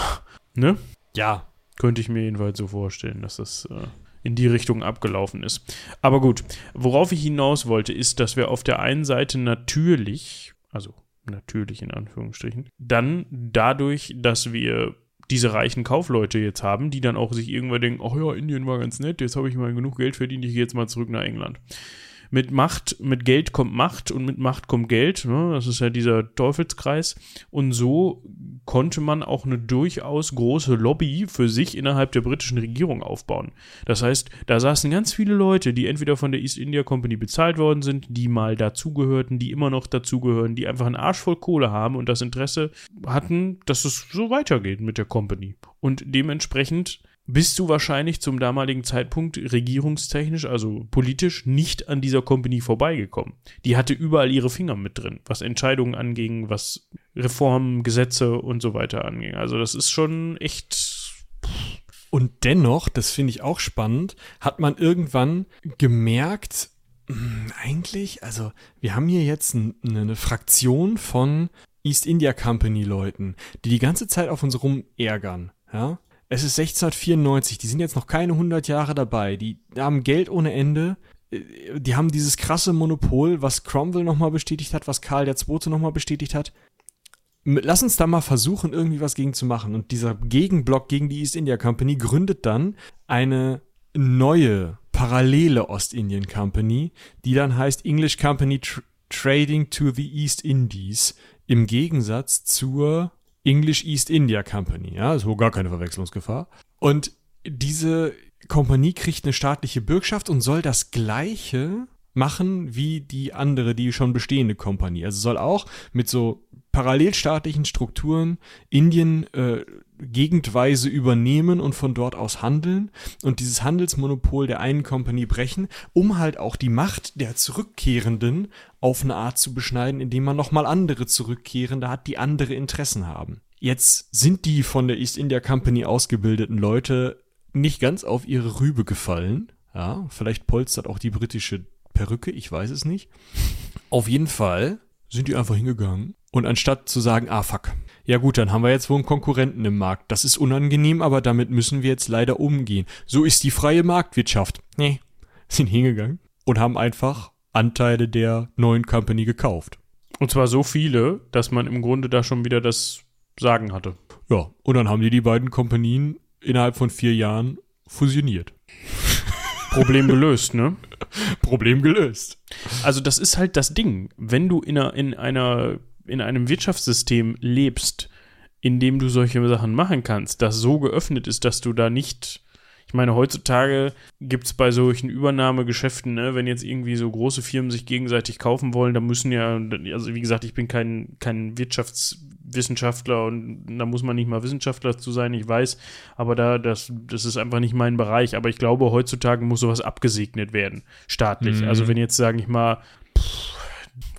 Ne? Ja. Könnte ich mir jedenfalls so vorstellen, dass das. Äh, in die Richtung abgelaufen ist. Aber gut, worauf ich hinaus wollte, ist, dass wir auf der einen Seite natürlich, also natürlich in Anführungsstrichen, dann dadurch, dass wir diese reichen Kaufleute jetzt haben, die dann auch sich irgendwann denken, ach ja, Indien war ganz nett, jetzt habe ich mal genug Geld verdient, ich gehe jetzt mal zurück nach England mit Macht, mit Geld kommt Macht und mit Macht kommt Geld. Ne? Das ist ja dieser Teufelskreis. Und so konnte man auch eine durchaus große Lobby für sich innerhalb der britischen Regierung aufbauen. Das heißt, da saßen ganz viele Leute, die entweder von der East India Company bezahlt worden sind, die mal dazugehörten, die immer noch dazugehören, die einfach einen Arsch voll Kohle haben und das Interesse hatten, dass es so weitergeht mit der Company. Und dementsprechend bist du wahrscheinlich zum damaligen Zeitpunkt regierungstechnisch, also politisch, nicht an dieser Company vorbeigekommen. Die hatte überall ihre Finger mit drin, was Entscheidungen anging, was Reformen, Gesetze und so weiter anging. Also das ist schon echt. Und dennoch, das finde ich auch spannend, hat man irgendwann gemerkt, hm, eigentlich, also wir haben hier jetzt eine Fraktion von East India Company Leuten, die die ganze Zeit auf uns rum ärgern, ja. Es ist 1694, die sind jetzt noch keine 100 Jahre dabei, die haben Geld ohne Ende, äh, die haben dieses krasse Monopol, was Cromwell nochmal bestätigt hat, was Karl II. nochmal bestätigt hat. Lass uns da mal versuchen, irgendwie was gegen zu machen. Und dieser Gegenblock gegen die East India Company gründet dann eine neue, parallele Ostindien Company, die dann heißt English Company Tr Trading to the East Indies, im Gegensatz zur English East India Company, ja, so gar keine Verwechslungsgefahr. Und diese Kompanie kriegt eine staatliche Bürgschaft und soll das Gleiche machen wie die andere, die schon bestehende Kompanie. Also soll auch mit so parallelstaatlichen Strukturen Indien äh, gegendweise übernehmen und von dort aus handeln und dieses Handelsmonopol der einen Kompanie brechen, um halt auch die Macht der Zurückkehrenden auf eine Art zu beschneiden, indem man nochmal andere Zurückkehrende hat, die andere Interessen haben. Jetzt sind die von der East India Company ausgebildeten Leute nicht ganz auf ihre Rübe gefallen. Ja, vielleicht polstert auch die britische Perücke, ich weiß es nicht. Auf jeden Fall sind die einfach hingegangen und anstatt zu sagen, ah fuck, ja gut, dann haben wir jetzt wohl einen Konkurrenten im Markt. Das ist unangenehm, aber damit müssen wir jetzt leider umgehen. So ist die freie Marktwirtschaft. Nee, sind hingegangen und haben einfach Anteile der neuen Company gekauft. Und zwar so viele, dass man im Grunde da schon wieder das Sagen hatte. Ja, und dann haben die die beiden Kompanien innerhalb von vier Jahren fusioniert. Problem gelöst, ne? (laughs) Problem gelöst. Also das ist halt das Ding. Wenn du in einer, in einer, in einem Wirtschaftssystem lebst, in dem du solche Sachen machen kannst, das so geöffnet ist, dass du da nicht ich meine, heutzutage gibt es bei solchen Übernahmegeschäften, ne, wenn jetzt irgendwie so große Firmen sich gegenseitig kaufen wollen, da müssen ja, also wie gesagt, ich bin kein, kein Wirtschaftswissenschaftler und da muss man nicht mal Wissenschaftler zu sein, ich weiß, aber da, das, das ist einfach nicht mein Bereich. Aber ich glaube, heutzutage muss sowas abgesegnet werden, staatlich. Mhm. Also wenn jetzt, sage ich mal, pff,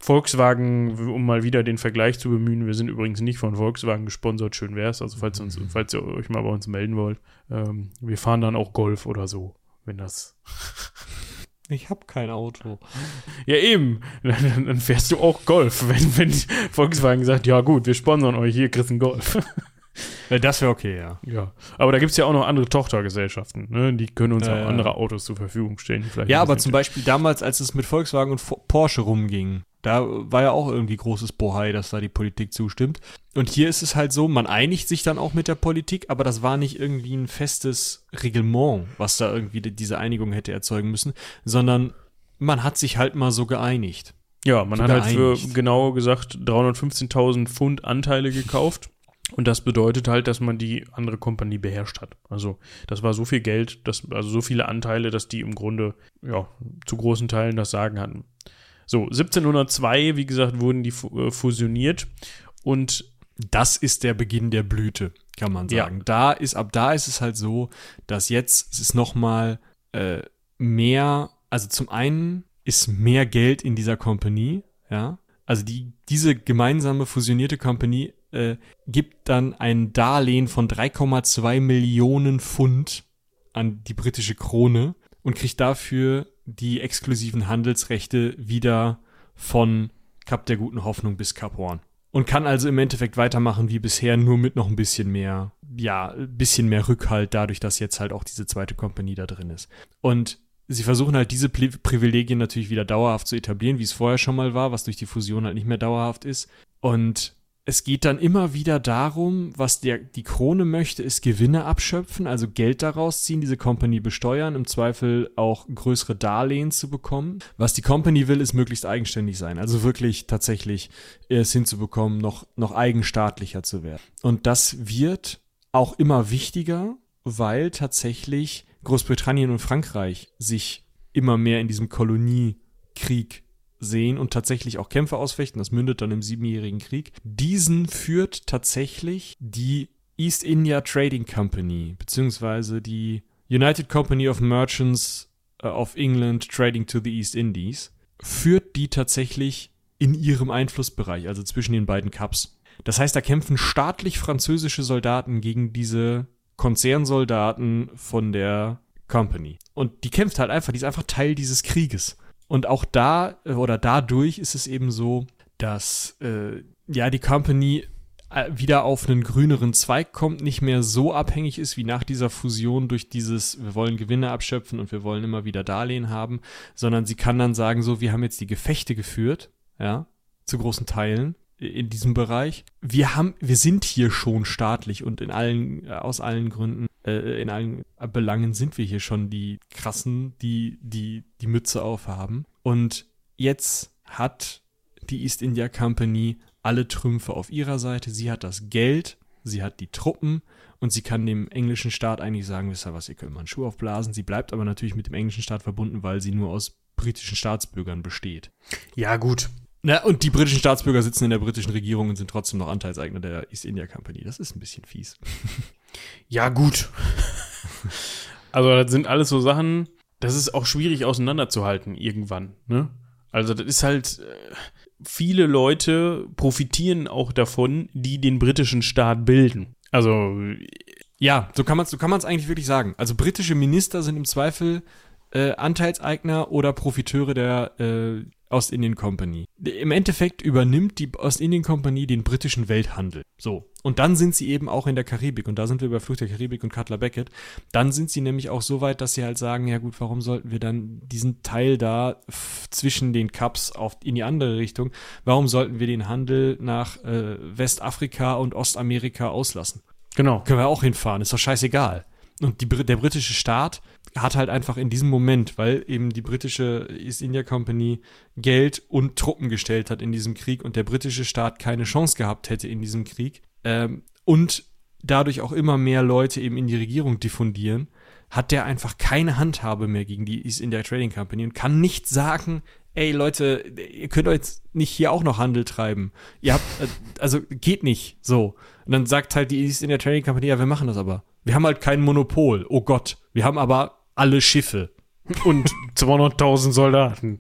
Volkswagen, um mal wieder den Vergleich zu bemühen, wir sind übrigens nicht von Volkswagen gesponsert, schön wär's, also falls, uns, mhm. falls ihr euch mal bei uns melden wollt. Ähm, wir fahren dann auch Golf oder so, wenn das. (laughs) Ich habe kein Auto. (laughs) Ja, eben. (laughs) Dann, dann, fährst du auch Golf, wenn, wenn Volkswagen sagt, ja gut, wir sponsern euch, hier kriegst du einen Golf. Das wäre okay, ja. Ja. Aber da gibt es ja auch noch andere Tochtergesellschaften, ne? Die können uns äh, auch andere Autos zur Verfügung stellen. ja, aber zum Beispiel damals, als es mit Volkswagen und Porsche rumging, da war ja auch irgendwie großes Bohai, dass da die Politik zustimmt. Und hier ist es halt so, man einigt sich dann auch mit der Politik, aber das war nicht irgendwie ein festes Reglement, was da irgendwie diese Einigung hätte erzeugen müssen, sondern man hat sich halt mal so geeinigt. Ja, man so hat halt für genau gesagt 315.000 Pfund Anteile gekauft und das bedeutet halt, dass man die andere Kompanie beherrscht hat. Also das war so viel Geld, dass, also so viele Anteile, dass die im Grunde ja, zu großen Teilen das Sagen hatten. So, 1702, wie gesagt, wurden die äh, fusioniert und das ist der Beginn der Blüte, kann man sagen. Ja. Da ist, ab da ist es halt so, dass jetzt es ist nochmal äh, mehr, also zum einen ist mehr Geld in dieser Kompanie, ja. Also die, diese gemeinsame fusionierte Kompanie äh, gibt dann ein Darlehen von 3,2 Millionen Pfund an die britische Krone und kriegt dafür die exklusiven Handelsrechte wieder von Kap der guten Hoffnung bis Kap Horn. Und kann also im Endeffekt weitermachen wie bisher, nur mit noch ein bisschen mehr, ja, ein bisschen mehr Rückhalt, dadurch, dass jetzt halt auch diese zweite Kompanie da drin ist. Und sie versuchen halt diese Privilegien natürlich wieder dauerhaft zu etablieren, wie es vorher schon mal war, was durch die Fusion halt nicht mehr dauerhaft ist. Und es geht dann immer wieder darum, was der, die Krone möchte, ist Gewinne abschöpfen, also Geld daraus ziehen, diese Company besteuern, im Zweifel auch größere Darlehen zu bekommen. Was die Company will, ist möglichst eigenständig sein, also wirklich tatsächlich es hinzubekommen, noch, noch eigenstaatlicher zu werden. Und das wird auch immer wichtiger, weil tatsächlich Großbritannien und Frankreich sich immer mehr in diesem Koloniekrieg sehen und tatsächlich auch Kämpfe ausfechten. Das mündet dann im Siebenjährigen Krieg. Diesen führt tatsächlich die East India Trading Company, beziehungsweise die United Company of Merchants äh, of England Trading to the East Indies, führt die tatsächlich in ihrem Einflussbereich, also zwischen den beiden Cups. Das heißt, da kämpfen staatlich französische Soldaten gegen diese Konzernsoldaten von der Company. Und die kämpft halt einfach, die ist einfach Teil dieses Krieges. Und auch da äh, oder dadurch ist es eben so, dass äh, ja die Company äh, wieder auf einen grüneren Zweig kommt, nicht mehr so abhängig ist wie nach dieser Fusion durch dieses, wir wollen Gewinne abschöpfen und wir wollen immer wieder Darlehen haben, sondern sie kann dann sagen, so, wir haben jetzt die Gefechte geführt, ja, zu großen Teilen in diesem Bereich. Wir haben, wir sind hier schon staatlich und in allen, aus allen Gründen, äh, in allen Belangen sind wir hier schon die krassen, die, die, die Mütze aufhaben. Und jetzt hat die East India Company alle Trümpfe auf ihrer Seite. Sie hat das Geld, sie hat die Truppen und sie kann dem englischen Staat eigentlich sagen, wisst ihr was, ihr könnt mal einen Schuh aufblasen. Sie bleibt aber natürlich mit dem englischen Staat verbunden, weil sie nur aus britischen Staatsbürgern besteht. Ja, gut. Na, und die britischen Staatsbürger sitzen in der britischen Regierung und sind trotzdem noch Anteilseigner der East India Company. Das ist ein bisschen fies. Ja, gut. also, das sind alles so Sachen, das ist auch schwierig auseinanderzuhalten irgendwann, ne? Also, das ist halt, äh, viele Leute profitieren auch davon, die den britischen Staat bilden. Also, Ja, so kann man es so kann man's eigentlich wirklich sagen. Also britische Minister sind im Zweifel äh, Anteilseigner oder Profiteure der äh, Ostindien Company. Im Endeffekt übernimmt die Ostindien Company den britischen Welthandel. So. Und dann sind sie eben auch in der Karibik. Und da sind wir bei Flucht der Karibik und Cutler Beckett. Dann sind sie nämlich auch so weit, dass sie halt sagen, ja gut, warum sollten wir dann diesen Teil da zwischen den Cups auf, in die andere Richtung, warum sollten wir den Handel nach äh, Westafrika und Ostamerika auslassen? genau. Können wir auch hinfahren, ist doch scheißegal. Und die, der britische Staat hat halt einfach in diesem Moment, weil eben die britische East India Company Geld und Truppen gestellt hat in diesem Krieg und der britische Staat keine Chance gehabt hätte in diesem Krieg ähm, und dadurch auch immer mehr Leute eben in die Regierung diffundieren, hat der einfach keine Handhabe mehr gegen die East India Trading Company und kann nicht sagen, ey Leute, ihr könnt doch jetzt nicht hier auch noch Handel treiben. Ihr habt, äh, also geht nicht so. Und dann sagt halt die East India Trading Company, ja, wir machen das aber. Wir haben halt kein Monopol. Oh Gott. Wir haben aber alle Schiffe. Und (laughs) 200.000 Soldaten.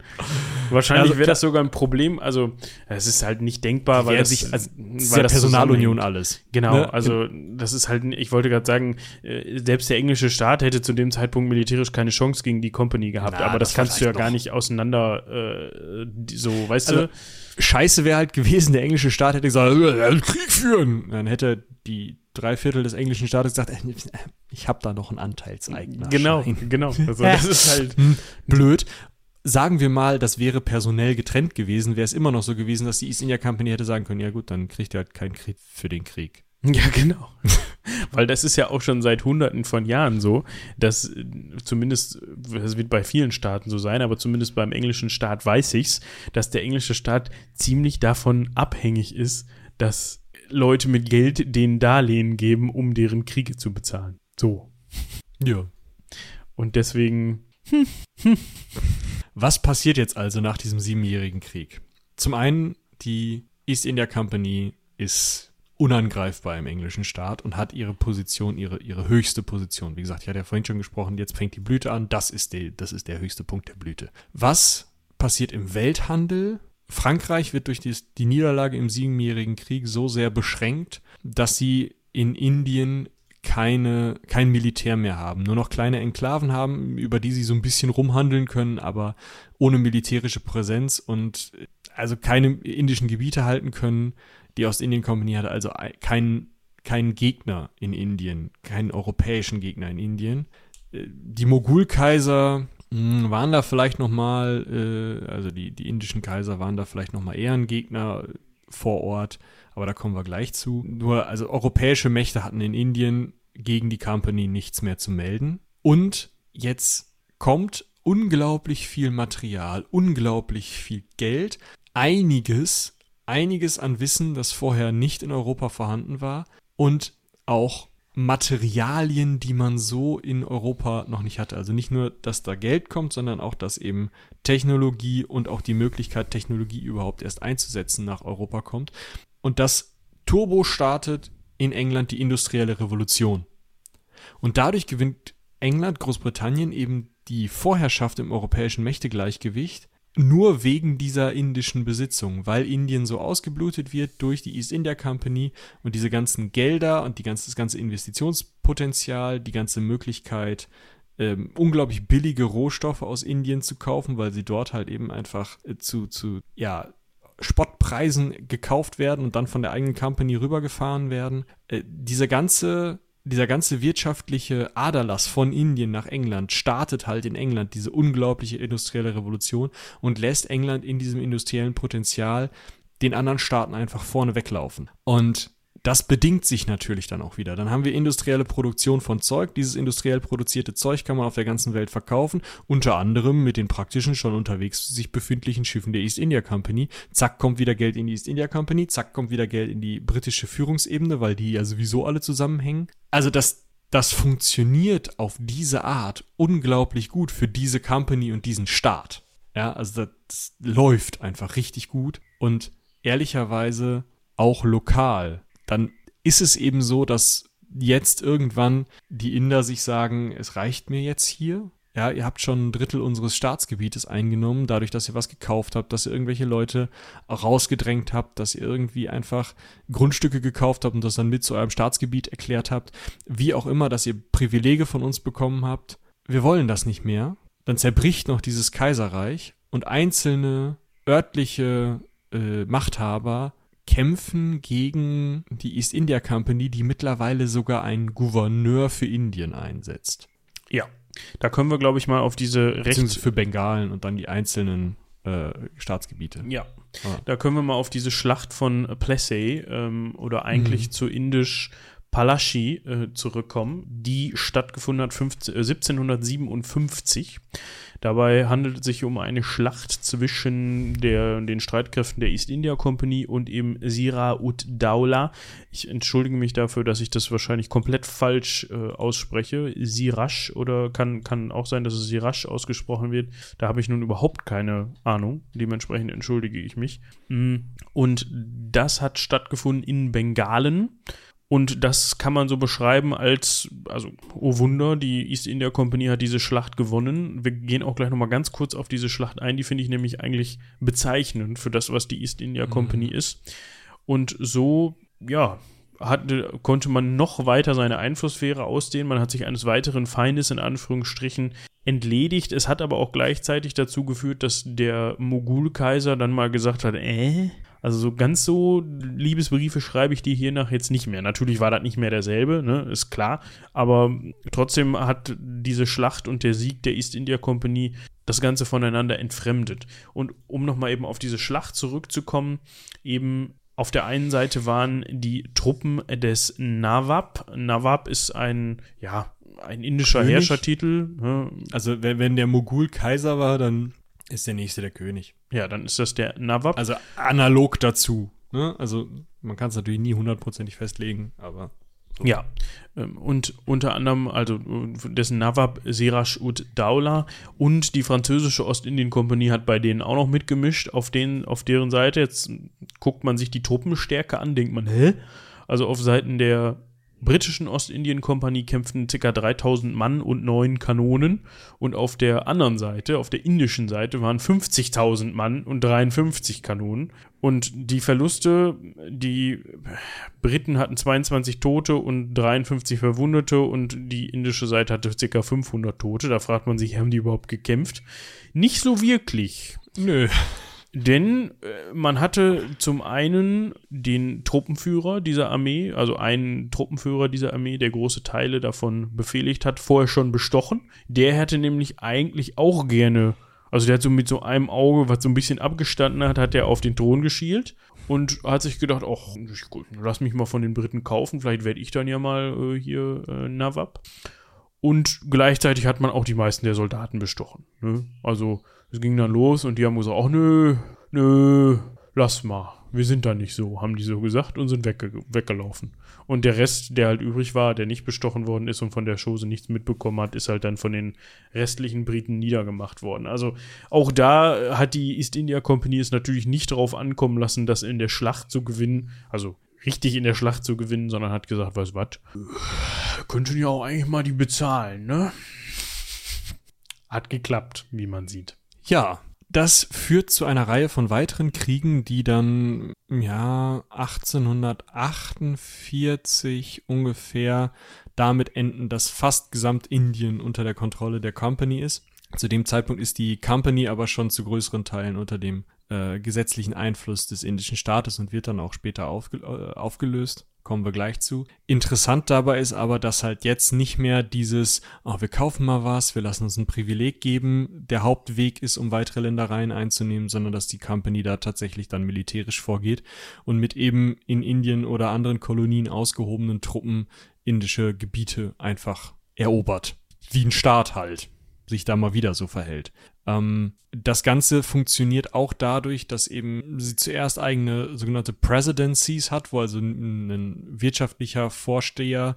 Wahrscheinlich Also, wäre das sogar ein Problem. Also, es ist halt nicht denkbar, weil das, sich, also, weil das Personalunion alles. Genau, Ne? also das ist halt, ich wollte gerade sagen, äh, selbst der englische Staat hätte zu dem Zeitpunkt militärisch keine Chance gegen die Company gehabt, Na, aber das, das kannst du ja vielleicht gar noch. nicht auseinander, äh, so, weißt Also, du? Scheiße wäre halt gewesen, der englische Staat hätte gesagt, Krieg führen. Dann hätte die drei Viertel des englischen Staates gesagt, äh, ich habe da noch einen Anteilseigner. Genau, genau. Also das ist halt, Blöd. Sagen wir mal, das wäre personell getrennt gewesen, wäre es immer noch so gewesen, dass die East India Company hätte sagen können, ja gut, dann kriegt ihr halt keinen Krieg für den Krieg. Ja genau. (laughs) Weil das ist ja auch schon seit hunderten von Jahren so, dass äh, zumindest, das wird bei vielen Staaten so sein, aber zumindest beim englischen Staat weiß ich's, dass der englische Staat ziemlich davon abhängig ist, dass Leute mit Geld denen Darlehen geben, um deren Kriege zu bezahlen. So. Ja. Und deswegen, (laughs) Was passiert jetzt also nach diesem siebenjährigen Krieg? Zum einen, die East India Company ist unangreifbar im englischen Staat und hat ihre Position, ihre, ihre höchste Position. Wie gesagt, ich hatte ja vorhin schon gesprochen, jetzt fängt die Blüte an. Das ist, die, das ist der höchste Punkt der Blüte. Was passiert im Welthandel? Frankreich wird durch die, die Niederlage im siebenjährigen Krieg so sehr beschränkt, dass sie in Indien keine, kein Militär mehr haben, nur noch kleine Enklaven haben, über die sie so ein bisschen rumhandeln können, aber ohne militärische Präsenz und äh, also keine indischen Gebiete halten können. Die Ostindien Company hatte also ei- keinen keinen Gegner in Indien, keinen europäischen Gegner in Indien. Äh, Die Mogulkaiser mh, waren da vielleicht noch mal, äh, also die, die indischen Kaiser waren da vielleicht noch mal eher ein Gegner vor Ort, aber da kommen wir gleich zu. Nur, also europäische Mächte hatten in Indien gegen die Company nichts mehr zu melden. Und jetzt kommt unglaublich viel Material, unglaublich viel Geld, einiges, einiges an Wissen, das vorher nicht in Europa vorhanden war und auch Materialien, die man so in Europa noch nicht hatte. Also nicht nur, dass da Geld kommt, sondern auch, dass eben Technologie und auch die Möglichkeit, Technologie überhaupt erst einzusetzen, nach Europa kommt. Und das Turbo startet in England die industrielle Revolution. Und dadurch gewinnt England, Großbritannien eben die Vorherrschaft im europäischen Mächtegleichgewicht nur wegen dieser indischen Besitzung, weil Indien so ausgeblutet wird durch die East India Company und diese ganzen Gelder und die ganze, das ganze Investitionspotenzial, die ganze Möglichkeit, ähm, unglaublich billige Rohstoffe aus Indien zu kaufen, weil sie dort halt eben einfach äh, zu, zu, ja, Spottpreisen gekauft werden und dann von der eigenen Company rübergefahren werden. Äh, diese ganze dieser ganze wirtschaftliche Aderlass von Indien nach England startet halt in England diese unglaubliche industrielle Revolution und lässt England in diesem industriellen Potenzial den anderen Staaten einfach vorne weglaufen. Und das bedingt sich natürlich dann auch wieder. Dann haben wir industrielle Produktion von Zeug. Dieses industriell produzierte Zeug kann man auf der ganzen Welt verkaufen, unter anderem mit den praktischen schon unterwegs sich befindlichen Schiffen der East India Company. Zack, kommt wieder Geld in die East India Company, zack, kommt wieder Geld in die britische Führungsebene, weil die ja sowieso alle zusammenhängen. Also das, das funktioniert auf diese Art unglaublich gut für diese Company und diesen Staat. Ja, also das läuft einfach richtig gut und ehrlicherweise auch lokal dann ist es eben so, dass jetzt irgendwann die Inder sich sagen, es reicht mir jetzt hier. Ja, ihr habt schon ein Drittel unseres Staatsgebietes eingenommen, dadurch, dass ihr was gekauft habt, dass ihr irgendwelche Leute rausgedrängt habt, dass ihr irgendwie einfach Grundstücke gekauft habt und das dann mit zu eurem Staatsgebiet erklärt habt, wie auch immer, dass ihr Privilege von uns bekommen habt. Wir wollen das nicht mehr. Dann zerbricht noch dieses Kaiserreich und einzelne örtliche äh, Machthaber kämpfen gegen die East India Company, die mittlerweile sogar einen Gouverneur für Indien einsetzt. Ja, da können wir, glaube ich, mal auf diese Rechts... für Bengalen und dann die einzelnen äh, Staatsgebiete. Ja, ah. da können wir mal auf diese Schlacht von Plessey ähm, oder eigentlich mhm. zu indisch Palashi äh, zurückkommen, die stattgefunden hat 15, äh, 1757. Dabei handelt es sich um eine Schlacht zwischen der, den Streitkräften der East India Company und eben Sira ud Daula. Ich entschuldige mich dafür, dass ich das wahrscheinlich komplett falsch äh, ausspreche. Sirash oder kann, kann auch sein, dass es Sirash ausgesprochen wird. Da habe ich nun überhaupt keine Ahnung. Dementsprechend entschuldige ich mich. Mm, und das hat stattgefunden in Bengalen. Und das kann man so beschreiben als, also, oh Wunder, die East India Company hat diese Schlacht gewonnen. Wir gehen auch gleich nochmal ganz kurz auf diese Schlacht ein. Die finde ich nämlich eigentlich bezeichnend für das, was die East India Company mhm. ist. Und so, ja, hatte, konnte man noch weiter seine Einflusssphäre ausdehnen. Man hat sich eines weiteren Feindes in Anführungsstrichen entledigt. Es hat aber auch gleichzeitig dazu geführt, dass der Mogulkaiser dann mal gesagt hat, äh, also so ganz so Liebesbriefe schreibe ich dir hiernach jetzt nicht mehr. Natürlich war das nicht mehr derselbe, ne, ist klar. Aber trotzdem hat diese Schlacht und der Sieg der East India Company das Ganze voneinander entfremdet. Und um nochmal eben auf diese Schlacht zurückzukommen, eben auf der einen Seite waren die Truppen des Nawab. Nawab ist ein, ja, ein indischer König? Herrschertitel. Ne? Also wenn, wenn der Mogul Kaiser war, dann ist der nächste der König. Ja, dann ist das der Nawab. Also analog dazu. Ne? Also man kann es natürlich nie hundertprozentig festlegen, aber. So. Ja, ähm, und unter anderem, also dessen Nawab Siraj ud Daula und die französische Ostindien-Kompanie hat bei denen auch noch mitgemischt, auf, den, auf deren Seite. Jetzt guckt man sich die Truppenstärke an, denkt man, hä? Also auf Seiten der britischen Ostindien-Kompanie kämpften ca. 3000 Mann und neun Kanonen und auf der anderen Seite, auf der indischen Seite, waren 50.000 Mann und 53 Kanonen. Und die Verluste, die Briten hatten 22 Tote und 53 Verwundete und die indische Seite hatte ca. 500 Tote. Da fragt man sich, haben die überhaupt gekämpft? Nicht so wirklich. (laughs) Nö. Denn äh, man hatte zum einen den Truppenführer dieser Armee, also einen Truppenführer dieser Armee, der große Teile davon befehligt hat, vorher schon bestochen. Der hätte nämlich eigentlich auch gerne, also der hat so mit so einem Auge, was so ein bisschen abgestanden hat, hat er auf den Thron geschielt und hat sich gedacht, ach, lass mich mal von den Briten kaufen, vielleicht werde ich dann ja mal äh, hier äh, Nawab. Und gleichzeitig hat man auch die meisten der Soldaten bestochen. Ne? Also es ging dann los und die haben gesagt, ach nö, nö, lass mal. Wir sind da nicht so, haben die so gesagt und sind wegge weggelaufen. Und der Rest, der halt übrig war, der nicht bestochen worden ist und von der Chose nichts mitbekommen hat, ist halt dann von den restlichen Briten niedergemacht worden. Also auch da hat die East India Company es natürlich nicht darauf ankommen lassen, das in der Schlacht zu gewinnen. Also richtig in der Schlacht zu gewinnen, sondern hat gesagt, weißt was, könnten ja auch eigentlich mal die bezahlen, ne? Hat geklappt, wie man sieht. Ja, das führt zu einer Reihe von weiteren Kriegen, die dann ja 1848 ungefähr damit enden, dass fast gesamt Indien unter der Kontrolle der Company ist. Zu dem Zeitpunkt ist die Company aber schon zu größeren Teilen unter dem äh, gesetzlichen Einfluss des indischen Staates und wird dann auch später aufge äh, aufgelöst kommen wir gleich zu. Interessant dabei ist aber, dass halt jetzt nicht mehr dieses, oh, wir kaufen mal was, wir lassen uns ein Privileg geben, der Hauptweg ist, um weitere Ländereien einzunehmen, sondern dass die Company da tatsächlich dann militärisch vorgeht und mit eben in Indien oder anderen Kolonien ausgehobenen Truppen indische Gebiete einfach erobert. Wie ein Staat halt sich da mal wieder so verhält. Ähm, das Ganze funktioniert auch dadurch, dass eben sie zuerst eigene sogenannte Presidencies hat, wo also ein, ein wirtschaftlicher Vorsteher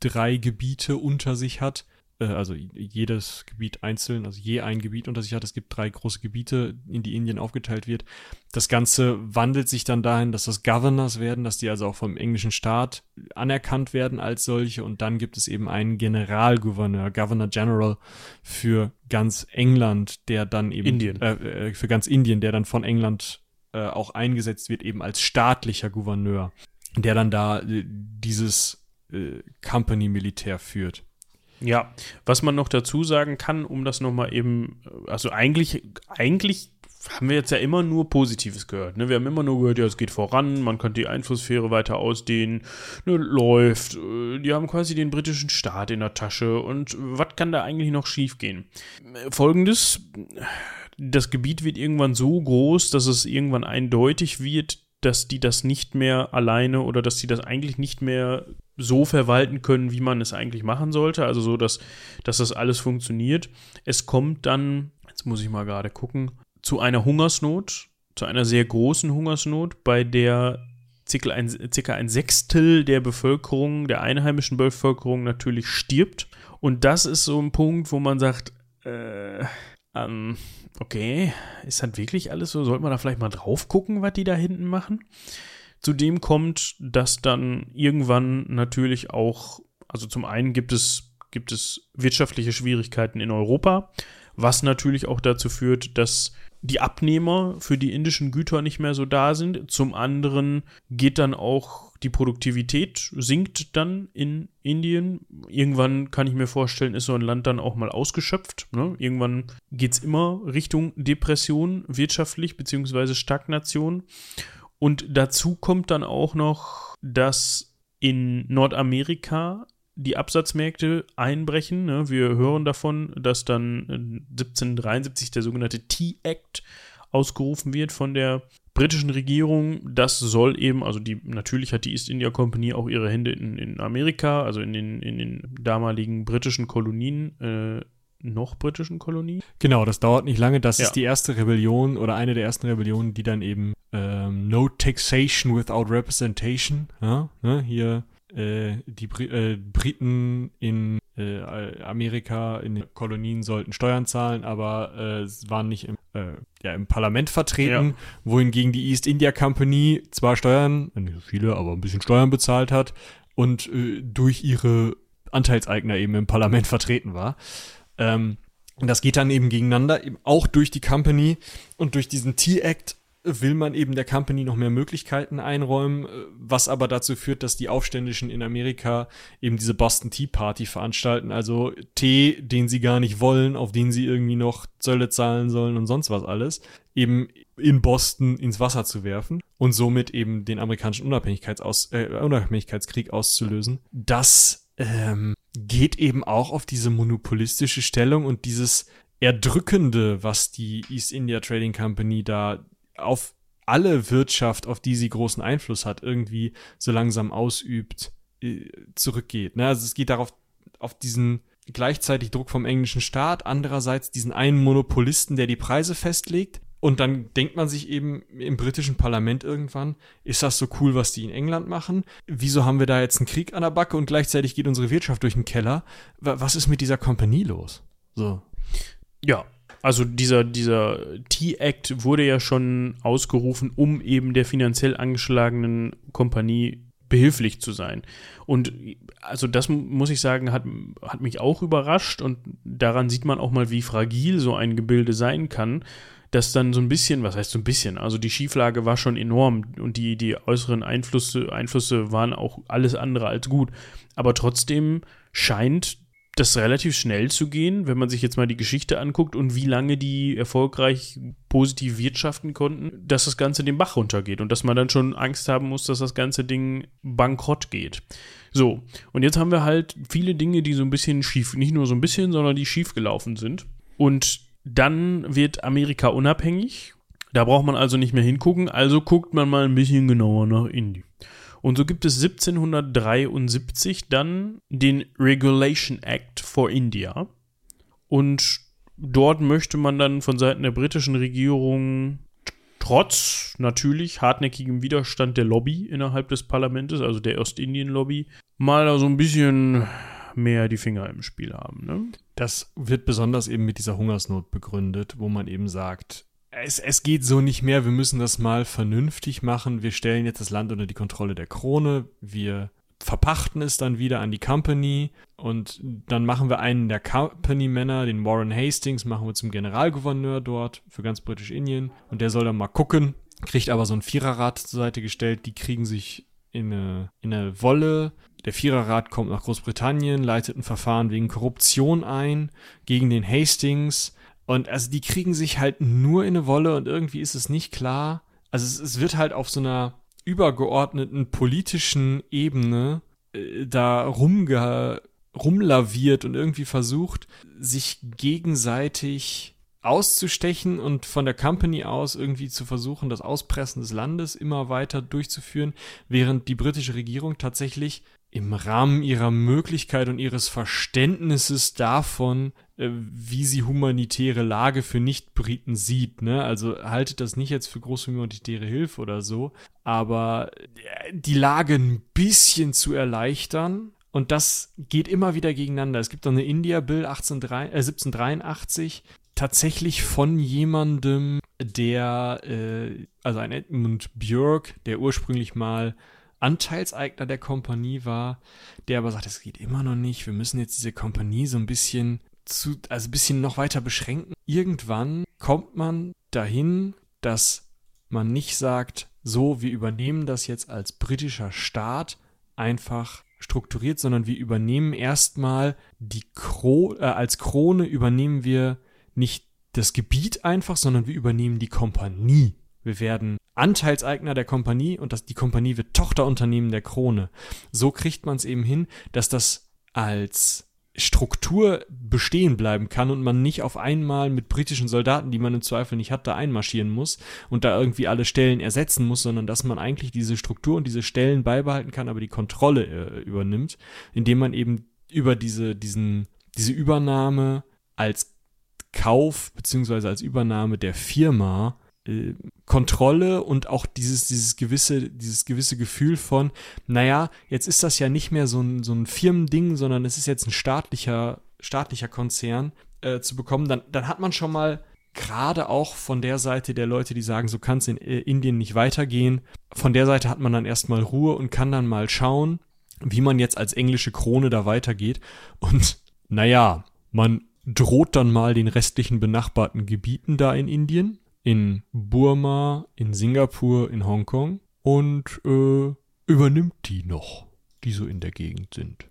drei Gebiete unter sich hat äh, also jedes Gebiet einzeln, also je ein Gebiet unter sich hat. Es gibt drei große Gebiete, in die Indien aufgeteilt wird. Das Ganze wandelt sich dann dahin, dass das Governors werden, dass die also auch vom englischen Staat anerkannt werden als solche. Und dann gibt es eben einen Generalgouverneur, Governor General für ganz England, der dann eben Indien. Äh, äh für ganz Indien, der dann von England äh, auch eingesetzt wird, eben als staatlicher Gouverneur, der dann da äh, dieses äh, Company-Militär führt. Ja, was man noch dazu sagen kann, um das nochmal eben, also eigentlich, eigentlich haben wir jetzt ja immer nur Positives gehört. Ne? Wir haben immer nur gehört, ja, es geht voran, man könnte die Einflusssphäre weiter ausdehnen, ne, läuft, äh, die haben quasi den britischen Staat in der Tasche und was kann da eigentlich noch schiefgehen? Folgendes, das Gebiet wird irgendwann so groß, dass es irgendwann eindeutig wird, dass die das nicht mehr alleine oder dass sie das eigentlich nicht mehr so verwalten können, wie man es eigentlich machen sollte. Also so, dass, dass das alles funktioniert. Es kommt dann, jetzt muss ich mal gerade gucken, zu einer Hungersnot, zu einer sehr großen Hungersnot, bei der circa ein, Sechstel der Bevölkerung, der einheimischen Bevölkerung natürlich stirbt. Und das ist so ein Punkt, wo man sagt, äh, ähm, okay, ist das wirklich alles so? Sollte man da vielleicht mal drauf gucken, was die da hinten machen? Zudem kommt, dass dann irgendwann natürlich auch, also zum einen gibt es, gibt es wirtschaftliche Schwierigkeiten in Europa, was natürlich auch dazu führt, dass die Abnehmer für die indischen Güter nicht mehr so da sind. Zum anderen geht dann auch die Produktivität sinkt dann in Indien. Irgendwann kann ich mir vorstellen, ist so ein Land dann auch mal ausgeschöpft. Ne? Irgendwann geht es immer Richtung Depression wirtschaftlich beziehungsweise Stagnation. Und dazu kommt dann auch noch, dass in Nordamerika die Absatzmärkte einbrechen. Ne? Wir hören davon, dass dann 1773 der sogenannte Tea-Act ausgerufen wird von der britischen Regierung. Das soll eben, also die, natürlich hat die East India Company auch ihre Hände in, in Amerika, also in den, in den damaligen britischen Kolonien äh, noch britischen Kolonie. Genau, das dauert nicht lange. Das ja. ist die erste Rebellion oder eine der ersten Rebellionen, die dann eben ähm, No Taxation Without Representation, ja, ne, hier äh, die Bri äh, Briten in äh, Amerika in den Kolonien sollten Steuern zahlen, aber äh, waren nicht im, äh, ja, im Parlament vertreten, ja. wohingegen die East India Company zwar Steuern, nicht so viele, aber ein bisschen Steuern bezahlt hat und äh, durch ihre Anteilseigner eben im Parlament vertreten war. Ähm, und das geht dann eben gegeneinander, eben auch durch die Company und durch diesen T-Act will man eben der Company noch mehr Möglichkeiten einräumen, was aber dazu führt, dass die Aufständischen in Amerika eben diese Boston Tea Party veranstalten, also Tee, den sie gar nicht wollen, auf den sie irgendwie noch Zölle zahlen sollen und sonst was alles, eben in Boston ins Wasser zu werfen und somit eben den amerikanischen Unabhängigkeitsaus äh, Unabhängigkeitskrieg auszulösen. Das ähm, geht eben auch auf diese monopolistische Stellung und dieses Erdrückende, was die East India Trading Company da auf alle Wirtschaft, auf die sie großen Einfluss hat, irgendwie so langsam ausübt, äh, zurückgeht. Ne? Also es geht darauf, auf diesen gleichzeitig Druck vom englischen Staat, andererseits diesen einen Monopolisten, der die Preise festlegt, und dann denkt man sich eben im britischen Parlament irgendwann, ist das so cool, was die in England machen? Wieso haben wir da jetzt einen Krieg an der Backe und gleichzeitig geht unsere Wirtschaft durch den Keller? Was ist mit dieser Kompanie los? So. Ja, Also dieser, dieser T-Act wurde ja schon ausgerufen, um eben der finanziell angeschlagenen Kompanie behilflich zu sein. Und also das muss ich sagen, hat, hat mich auch überrascht und daran sieht man auch mal, wie fragil so ein Gebilde sein kann, dass dann so ein bisschen, was heißt so ein bisschen, also die Schieflage war schon enorm und die, die äußeren Einflüsse, Einflüsse waren auch alles andere als gut. Aber trotzdem scheint das relativ schnell zu gehen, wenn man sich jetzt mal die Geschichte anguckt und wie lange die erfolgreich positiv wirtschaften konnten, dass das Ganze den Bach runtergeht und dass man dann schon Angst haben muss, dass das ganze Ding bankrott geht. So, und jetzt haben wir halt viele Dinge, die so ein bisschen schief, nicht nur so ein bisschen, sondern die schief gelaufen sind. Und dann wird Amerika unabhängig. Da braucht man also nicht mehr hingucken, also guckt man mal ein bisschen genauer nach Indien. Und so gibt es 1773 dann den Regulation Act for India. Und dort möchte man dann von Seiten der britischen Regierung trotz natürlich hartnäckigem Widerstand der Lobby innerhalb des Parlaments, also der Ostindien-Lobby, mal so ein bisschen mehr die Finger im Spiel haben. Ne? Das wird besonders eben mit dieser Hungersnot begründet, wo man eben sagt, es, es geht so nicht mehr, wir müssen das mal vernünftig machen. Wir stellen jetzt das Land unter die Kontrolle der Krone, wir verpachten es dann wieder an die Company und dann machen wir einen der Company-Männer, den Warren Hastings, machen wir zum Generalgouverneur dort für ganz Britisch-Indien und der soll dann mal gucken, kriegt aber so ein Viererrad zur Seite gestellt, die kriegen sich in eine, in eine Wolle. Der Viererrat kommt nach Großbritannien, leitet ein Verfahren wegen Korruption ein gegen den Hastings und also die kriegen sich halt nur in eine Wolle und irgendwie ist es nicht klar. Also es, es wird halt auf so einer übergeordneten politischen Ebene äh, da rumge rumlaviert und irgendwie versucht, sich gegenseitig auszustechen und von der Company aus irgendwie zu versuchen, das Auspressen des Landes immer weiter durchzuführen, während die britische Regierung tatsächlich im Rahmen ihrer Möglichkeit und ihres Verständnisses davon, äh, wie sie humanitäre Lage für Nicht-Briten sieht. Ne? Also haltet das nicht jetzt für große humanitäre Hilfe oder so, aber äh, die Lage ein bisschen zu erleichtern. Und das geht immer wieder gegeneinander. Es gibt doch eine India-Bill äh, 1783, tatsächlich von jemandem, der, äh, also ein Edmund Björk, der ursprünglich mal Anteilseigner der Kompanie war, der aber sagt, es geht immer noch nicht, wir müssen jetzt diese Kompanie so ein bisschen zu, also ein bisschen noch weiter beschränken. Irgendwann kommt man dahin, dass man nicht sagt, so, wir übernehmen das jetzt als britischer Staat einfach strukturiert, sondern wir übernehmen erstmal die Kro äh, als Krone übernehmen wir nicht das Gebiet einfach, sondern wir übernehmen die Kompanie. Wir werden Anteilseigner der Kompanie und das, die Kompanie wird Tochterunternehmen der Krone. So kriegt man es eben hin, dass das als Struktur bestehen bleiben kann und man nicht auf einmal mit britischen Soldaten, die man im Zweifel nicht hat, da einmarschieren muss und da irgendwie alle Stellen ersetzen muss, sondern dass man eigentlich diese Struktur und diese Stellen beibehalten kann, aber die Kontrolle äh, übernimmt, indem man eben über diese, diesen, diese Übernahme als Kauf beziehungsweise als Übernahme der Firma äh, Kontrolle und auch dieses, dieses gewisse, dieses gewisse Gefühl von, naja, jetzt ist das ja nicht mehr so ein, so ein Firmending, sondern es ist jetzt ein staatlicher, staatlicher Konzern äh, zu bekommen, dann, dann hat man schon mal gerade auch von der Seite der Leute, die sagen, so kann es in äh, Indien nicht weitergehen, von der Seite hat man dann erstmal Ruhe und kann dann mal schauen, wie man jetzt als englische Krone da weitergeht. Und naja, man droht dann mal den restlichen benachbarten Gebieten da in Indien in Burma, in Singapur, in Hongkong und äh, übernimmt die noch, die so in der Gegend sind.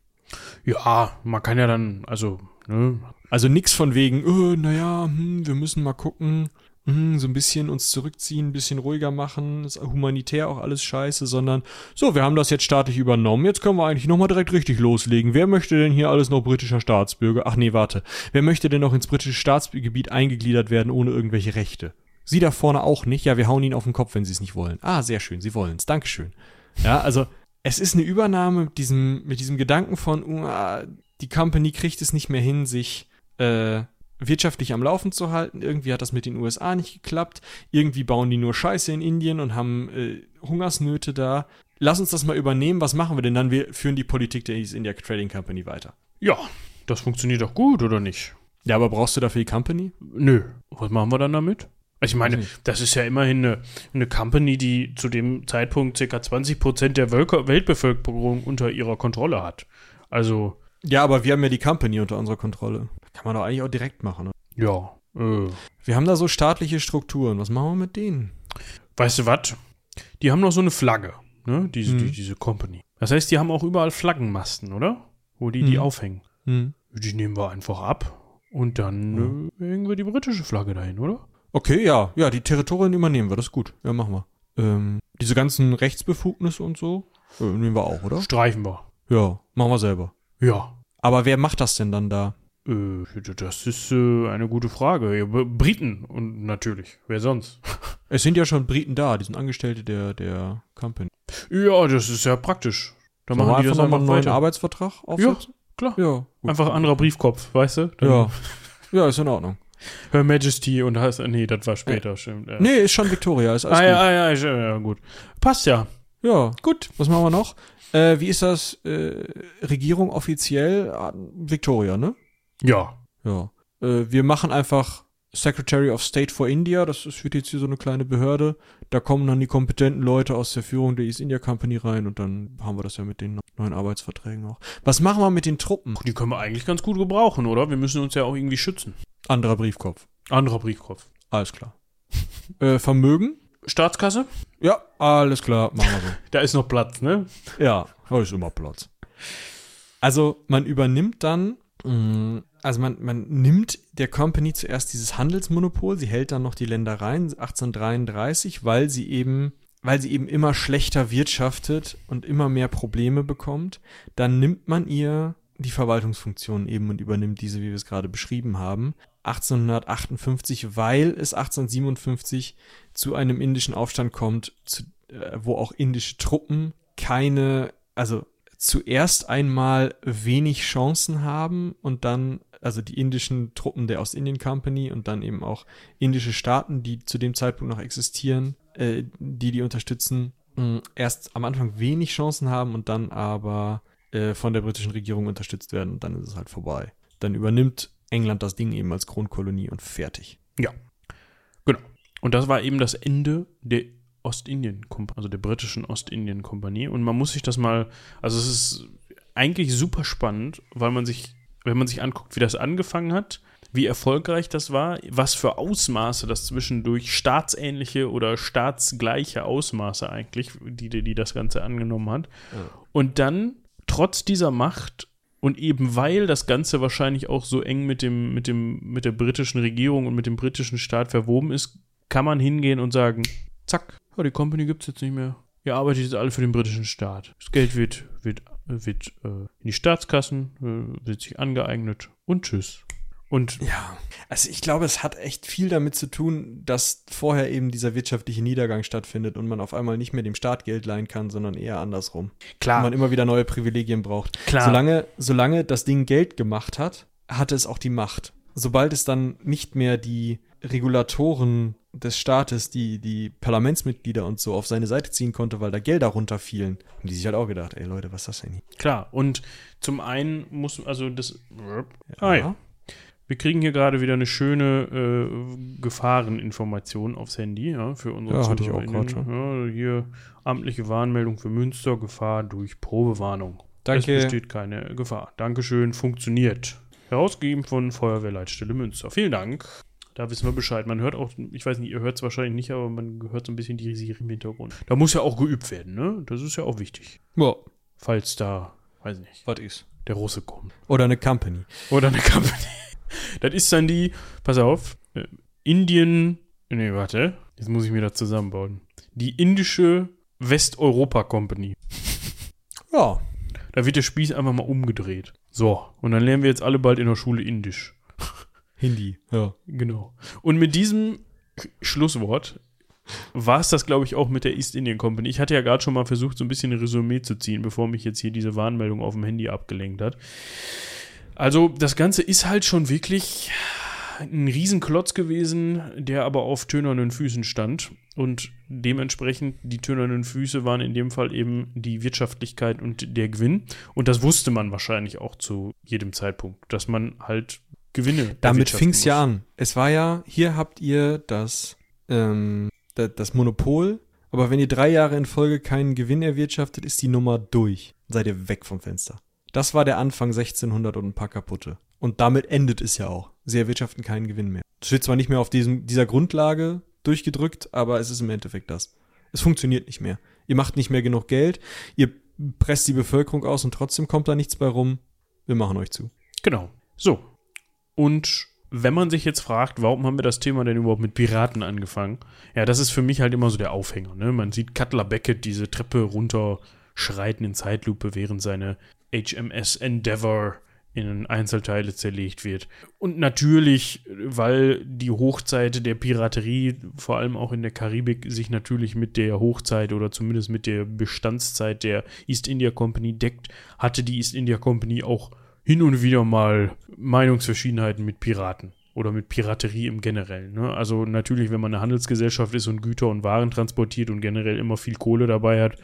Ja, man kann ja dann, also, ne? Also nix von wegen, äh, naja, hm, wir müssen mal gucken, hm, so ein bisschen uns zurückziehen, ein bisschen ruhiger machen, ist humanitär auch alles scheiße, sondern so, wir haben das jetzt staatlich übernommen, jetzt können wir eigentlich nochmal direkt richtig loslegen. Wer möchte denn hier alles noch britischer Staatsbürger? Ach nee, warte. Wer möchte denn noch ins britische Staatsgebiet eingegliedert werden ohne irgendwelche Rechte? Sie da vorne auch nicht. Ja, wir hauen ihn auf den Kopf, wenn Sie es nicht wollen. Ah, sehr schön, Sie wollen es. Dankeschön. Ja, also es ist eine Übernahme mit diesem, mit diesem Gedanken von, uh, die Company kriegt es nicht mehr hin, sich äh, wirtschaftlich am Laufen zu halten. Irgendwie hat das mit den USA nicht geklappt. Irgendwie bauen die nur Scheiße in Indien und haben äh, Hungersnöte da. Lass uns das mal übernehmen. Was machen wir denn dann? Wir führen die Politik der East India Trading Company weiter. Ja, das funktioniert doch gut, oder nicht? Ja, aber brauchst du dafür die Company? Nö. Was machen wir dann damit? Ich meine, das ist ja immerhin eine, eine Company, die zu dem Zeitpunkt ca. 20% der Völker Weltbevölkerung unter ihrer Kontrolle hat. Also, Ja, aber wir haben ja die Company unter unserer Kontrolle. Kann man doch eigentlich auch direkt machen. Ne? ja. Äh, Wir haben da so staatliche Strukturen. Was machen wir mit denen? weißt du was? Die haben noch so eine Flagge, ne? Diese, Mhm. die, diese Company. Das heißt, die haben auch überall Flaggenmasten, oder? Wo die die Mhm. aufhängen. Hm. Die nehmen wir einfach ab und dann äh, hängen wir die britische Flagge dahin, oder? Okay, ja. Ja, die Territorien übernehmen wir. Das ist gut. Ja, machen wir. Ähm, diese ganzen Rechtsbefugnisse und so äh, nehmen wir auch, oder? Streichen wir. Ja, machen wir selber. Ja. Aber wer macht das denn dann da? Äh, das ist äh, eine gute Frage. Ja, Briten und natürlich. Wer sonst? (laughs) Es sind ja schon Briten da, die sind Angestellte der, der Company. Ja, das ist ja praktisch. Da wir machen die das einfach einen neuen. Arbeitsvertrag aufsetzen? klar. Ja. gut. Einfach anderer Briefkopf, weißt du? Dann Ja. (laughs) Ja, ist in Ordnung. Her Majesty und heißt, nee, das war später, stimmt. Ja. Nee, ist schon Victoria, ist alles ah, gut. ja, ah, ja, ist, ja, ja, gut. Passt ja. Ja, Gut. was machen wir noch? Äh, wie ist das? Äh, Regierung offiziell? Ah, Victoria, ne? Ja. Ja. Äh, wir machen einfach Secretary of State for India. Das ist, wird jetzt hier so eine kleine Behörde. Da kommen dann die kompetenten Leute aus der Führung der East India Company rein und dann haben wir das ja mit den neuen Arbeitsverträgen auch. Was machen wir mit den Truppen? Die können wir eigentlich ganz gut gebrauchen, oder? Wir müssen uns ja auch irgendwie schützen. Anderer Briefkopf. Anderer Briefkopf. Alles klar. (laughs) äh, Vermögen? Staatskasse? Ja, alles klar, machen wir so. (laughs) Da ist noch Platz, ne? Ja, da ist immer Platz. Also man übernimmt dann, mh, also man, man nimmt der Company zuerst dieses Handelsmonopol, sie hält dann noch die Ländereien 1833, weil sie eben, weil sie eben immer schlechter wirtschaftet und immer mehr Probleme bekommt. Dann nimmt man ihr die Verwaltungsfunktion eben und übernimmt diese, wie wir es gerade beschrieben haben. 1858, weil es 1857 zu einem indischen Aufstand kommt, zu, äh, wo auch indische Truppen keine, also zuerst einmal wenig Chancen haben und dann, also die indischen Truppen der Ostindien Company und dann eben auch indische Staaten, die zu dem Zeitpunkt noch existieren, äh, die die unterstützen, mh, erst am Anfang wenig Chancen haben und dann aber äh, von der britischen Regierung unterstützt werden und dann ist es halt vorbei. Dann übernimmt England das Ding eben als Kronkolonie und fertig. Ja. Genau. Und das war eben das Ende der Ostindien-Kompanie, also der britischen Ostindien-Kompanie. Und man muss sich das mal, also es ist eigentlich super spannend, weil man sich, wenn man sich anguckt, wie das angefangen hat, wie erfolgreich das war, was für Ausmaße das zwischendurch staatsähnliche oder staatsgleiche Ausmaße eigentlich, die, die das Ganze angenommen hat. Und dann, trotz dieser Macht und eben weil das Ganze wahrscheinlich auch so eng mit dem, mit dem, mit der britischen Regierung und mit dem britischen Staat verwoben ist, kann man hingehen und sagen, zack, ja, die Company gibt's jetzt nicht mehr. Ihr arbeitet jetzt alle für den britischen Staat. Das Geld wird, wird, wird äh, in die Staatskassen, äh, wird sich angeeignet und tschüss. Und Ja, also ich glaube, es hat echt viel damit zu tun, dass vorher eben dieser wirtschaftliche Niedergang stattfindet und man auf einmal nicht mehr dem Staat Geld leihen kann, sondern eher andersrum. Und klar, man immer wieder neue Privilegien braucht. Klar. Solange, solange das Ding Geld gemacht hat, hatte es auch die Macht. Sobald es dann nicht mehr die Regulatoren des Staates, die, die Parlamentsmitglieder und so auf seine Seite ziehen konnte, weil da Gelder runterfielen, haben die sich halt auch gedacht, ey Leute, was ist das denn hier? klar. Und zum einen muss, also das. Ah, ja. Wir kriegen hier gerade wieder eine schöne äh, Gefahreninformation aufs Handy, ja, für unsere Ja, hatte ich auch gerade Ja, hier amtliche Warnmeldung für Münster, Gefahr durch Probewarnung. Danke. Es besteht keine Gefahr. Dankeschön, funktioniert. Herausgegeben von Feuerwehrleitstelle Münster. Vielen Dank. Da wissen wir Bescheid. Man hört auch, ich weiß nicht, ihr hört es wahrscheinlich nicht, aber man hört so ein bisschen die Sirene im Hintergrund. Da muss ja auch geübt werden, ne? Das ist ja auch wichtig. Ja, Falls da, weiß nicht, was ist? der Russe kommt. Oder eine Company. Oder eine Company. Das ist dann die, pass auf, äh, Indien, nee, warte, jetzt muss ich mir das zusammenbauen. Die indische Westeuropa Company. (laughs) Ja, Da wird der Spieß einfach mal umgedreht. So, und dann lernen wir jetzt alle bald in der Schule Indisch. (laughs) Hindi. Ja. Genau. Und mit diesem Schlusswort war es das, glaube ich, auch mit der East Indian Company. Ich hatte ja gerade schon mal versucht, so ein bisschen ein Resümee zu ziehen, bevor mich jetzt hier diese Warnmeldung auf dem Handy abgelenkt hat. Also, das Ganze ist halt schon wirklich ein Riesenklotz gewesen, der aber auf tönernen Füßen stand. Und dementsprechend, die tönernen Füße waren in dem Fall eben die Wirtschaftlichkeit und der Gewinn. Und das wusste man wahrscheinlich auch zu jedem Zeitpunkt, dass man halt Gewinne. Damit fing es ja an. Es war ja, hier habt ihr das, ähm, da- das Monopol, aber wenn ihr drei Jahre in Folge keinen Gewinn erwirtschaftet, ist die Nummer durch. Seid ihr weg vom Fenster. Das war der Anfang 1600 und ein paar kaputte. Und damit endet es ja auch. Sie erwirtschaften keinen Gewinn mehr. Es steht zwar nicht mehr auf diesem, dieser Grundlage durchgedrückt, aber es ist im Endeffekt das. Es funktioniert nicht mehr. Ihr macht nicht mehr genug Geld, ihr presst die Bevölkerung aus und trotzdem kommt da nichts bei rum. Wir machen euch zu. Genau. So. Und wenn man sich jetzt fragt, warum haben wir das Thema denn überhaupt mit Piraten angefangen? Ja, das ist für mich halt immer so der Aufhänger. Ne? Man sieht Cutler Beckett diese Treppe runterschreiten in Zeitlupe, während seine HMS Endeavour in Einzelteile zerlegt wird. Und natürlich, weil die Hochzeit der Piraterie, vor allem auch in der Karibik, sich natürlich mit der Hochzeit oder zumindest mit der Bestandszeit der East India Company deckt, hatte die East India Company auch hin und wieder mal Meinungsverschiedenheiten mit Piraten oder mit Piraterie im Generellen. Ne? Also natürlich, wenn man eine Handelsgesellschaft ist und Güter und Waren transportiert und generell immer viel Kohle dabei hat,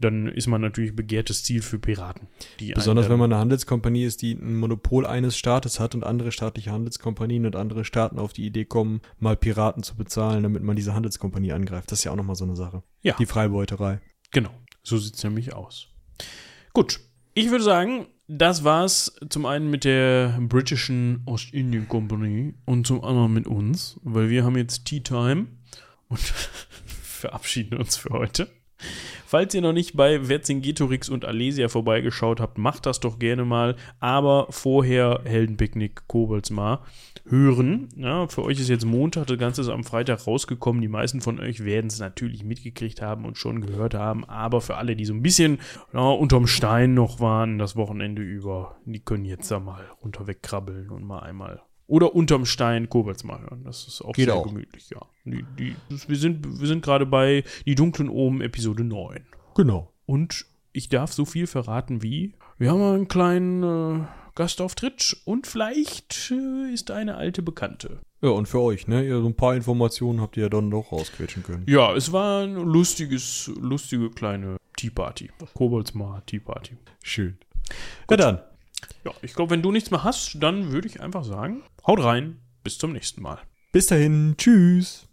dann ist man natürlich begehrtes Ziel für Piraten. Besonders wenn man eine Handelskompanie ist, die ein Monopol eines Staates hat und andere staatliche Handelskompanien und andere Staaten auf die Idee kommen, mal Piraten zu bezahlen, damit man diese Handelskompanie angreift. Das ist ja auch nochmal so eine Sache. Ja. Die Freibeuterei. Genau, so sieht es nämlich aus. Gut, ich würde sagen, das war's zum einen mit der britischen Ostindien Company und zum anderen mit uns, weil wir haben jetzt Tea Time und (laughs) verabschieden uns für heute. Falls ihr noch nicht bei Vercingetorix und Alesia vorbeigeschaut habt, macht das doch gerne mal. Aber vorher Heldenpicknick Koboldsmar hören. Ja, für euch ist jetzt Montag, das Ganze ist am Freitag rausgekommen. Die meisten von euch werden es natürlich mitgekriegt haben und schon gehört haben. Aber für alle, die so ein bisschen ja, unterm Stein noch waren, das Wochenende über, die können jetzt da mal runter wegkrabbeln und mal einmal. Oder unterm Stein Koboldsmar hören. Das ist auch Geht sehr auch. gemütlich, ja. Die, die, das, wir sind, wir sind gerade bei Die dunklen Omen, Episode 9. Genau. Und ich darf so viel verraten wie, wir haben einen kleinen äh, Gastauftritt und vielleicht äh, ist eine alte Bekannte. Ja, und für euch, ne? Ihr, so ein paar Informationen habt ihr ja dann doch rausquetschen können. Ja, es war ein lustiges, lustige kleine Tea Party. Koboldsmar Tea Party. Schön. Na dann. Ja, ich glaube, wenn du nichts mehr hast, dann würde ich einfach sagen, haut rein, bis zum nächsten Mal. Bis dahin. Tschüss.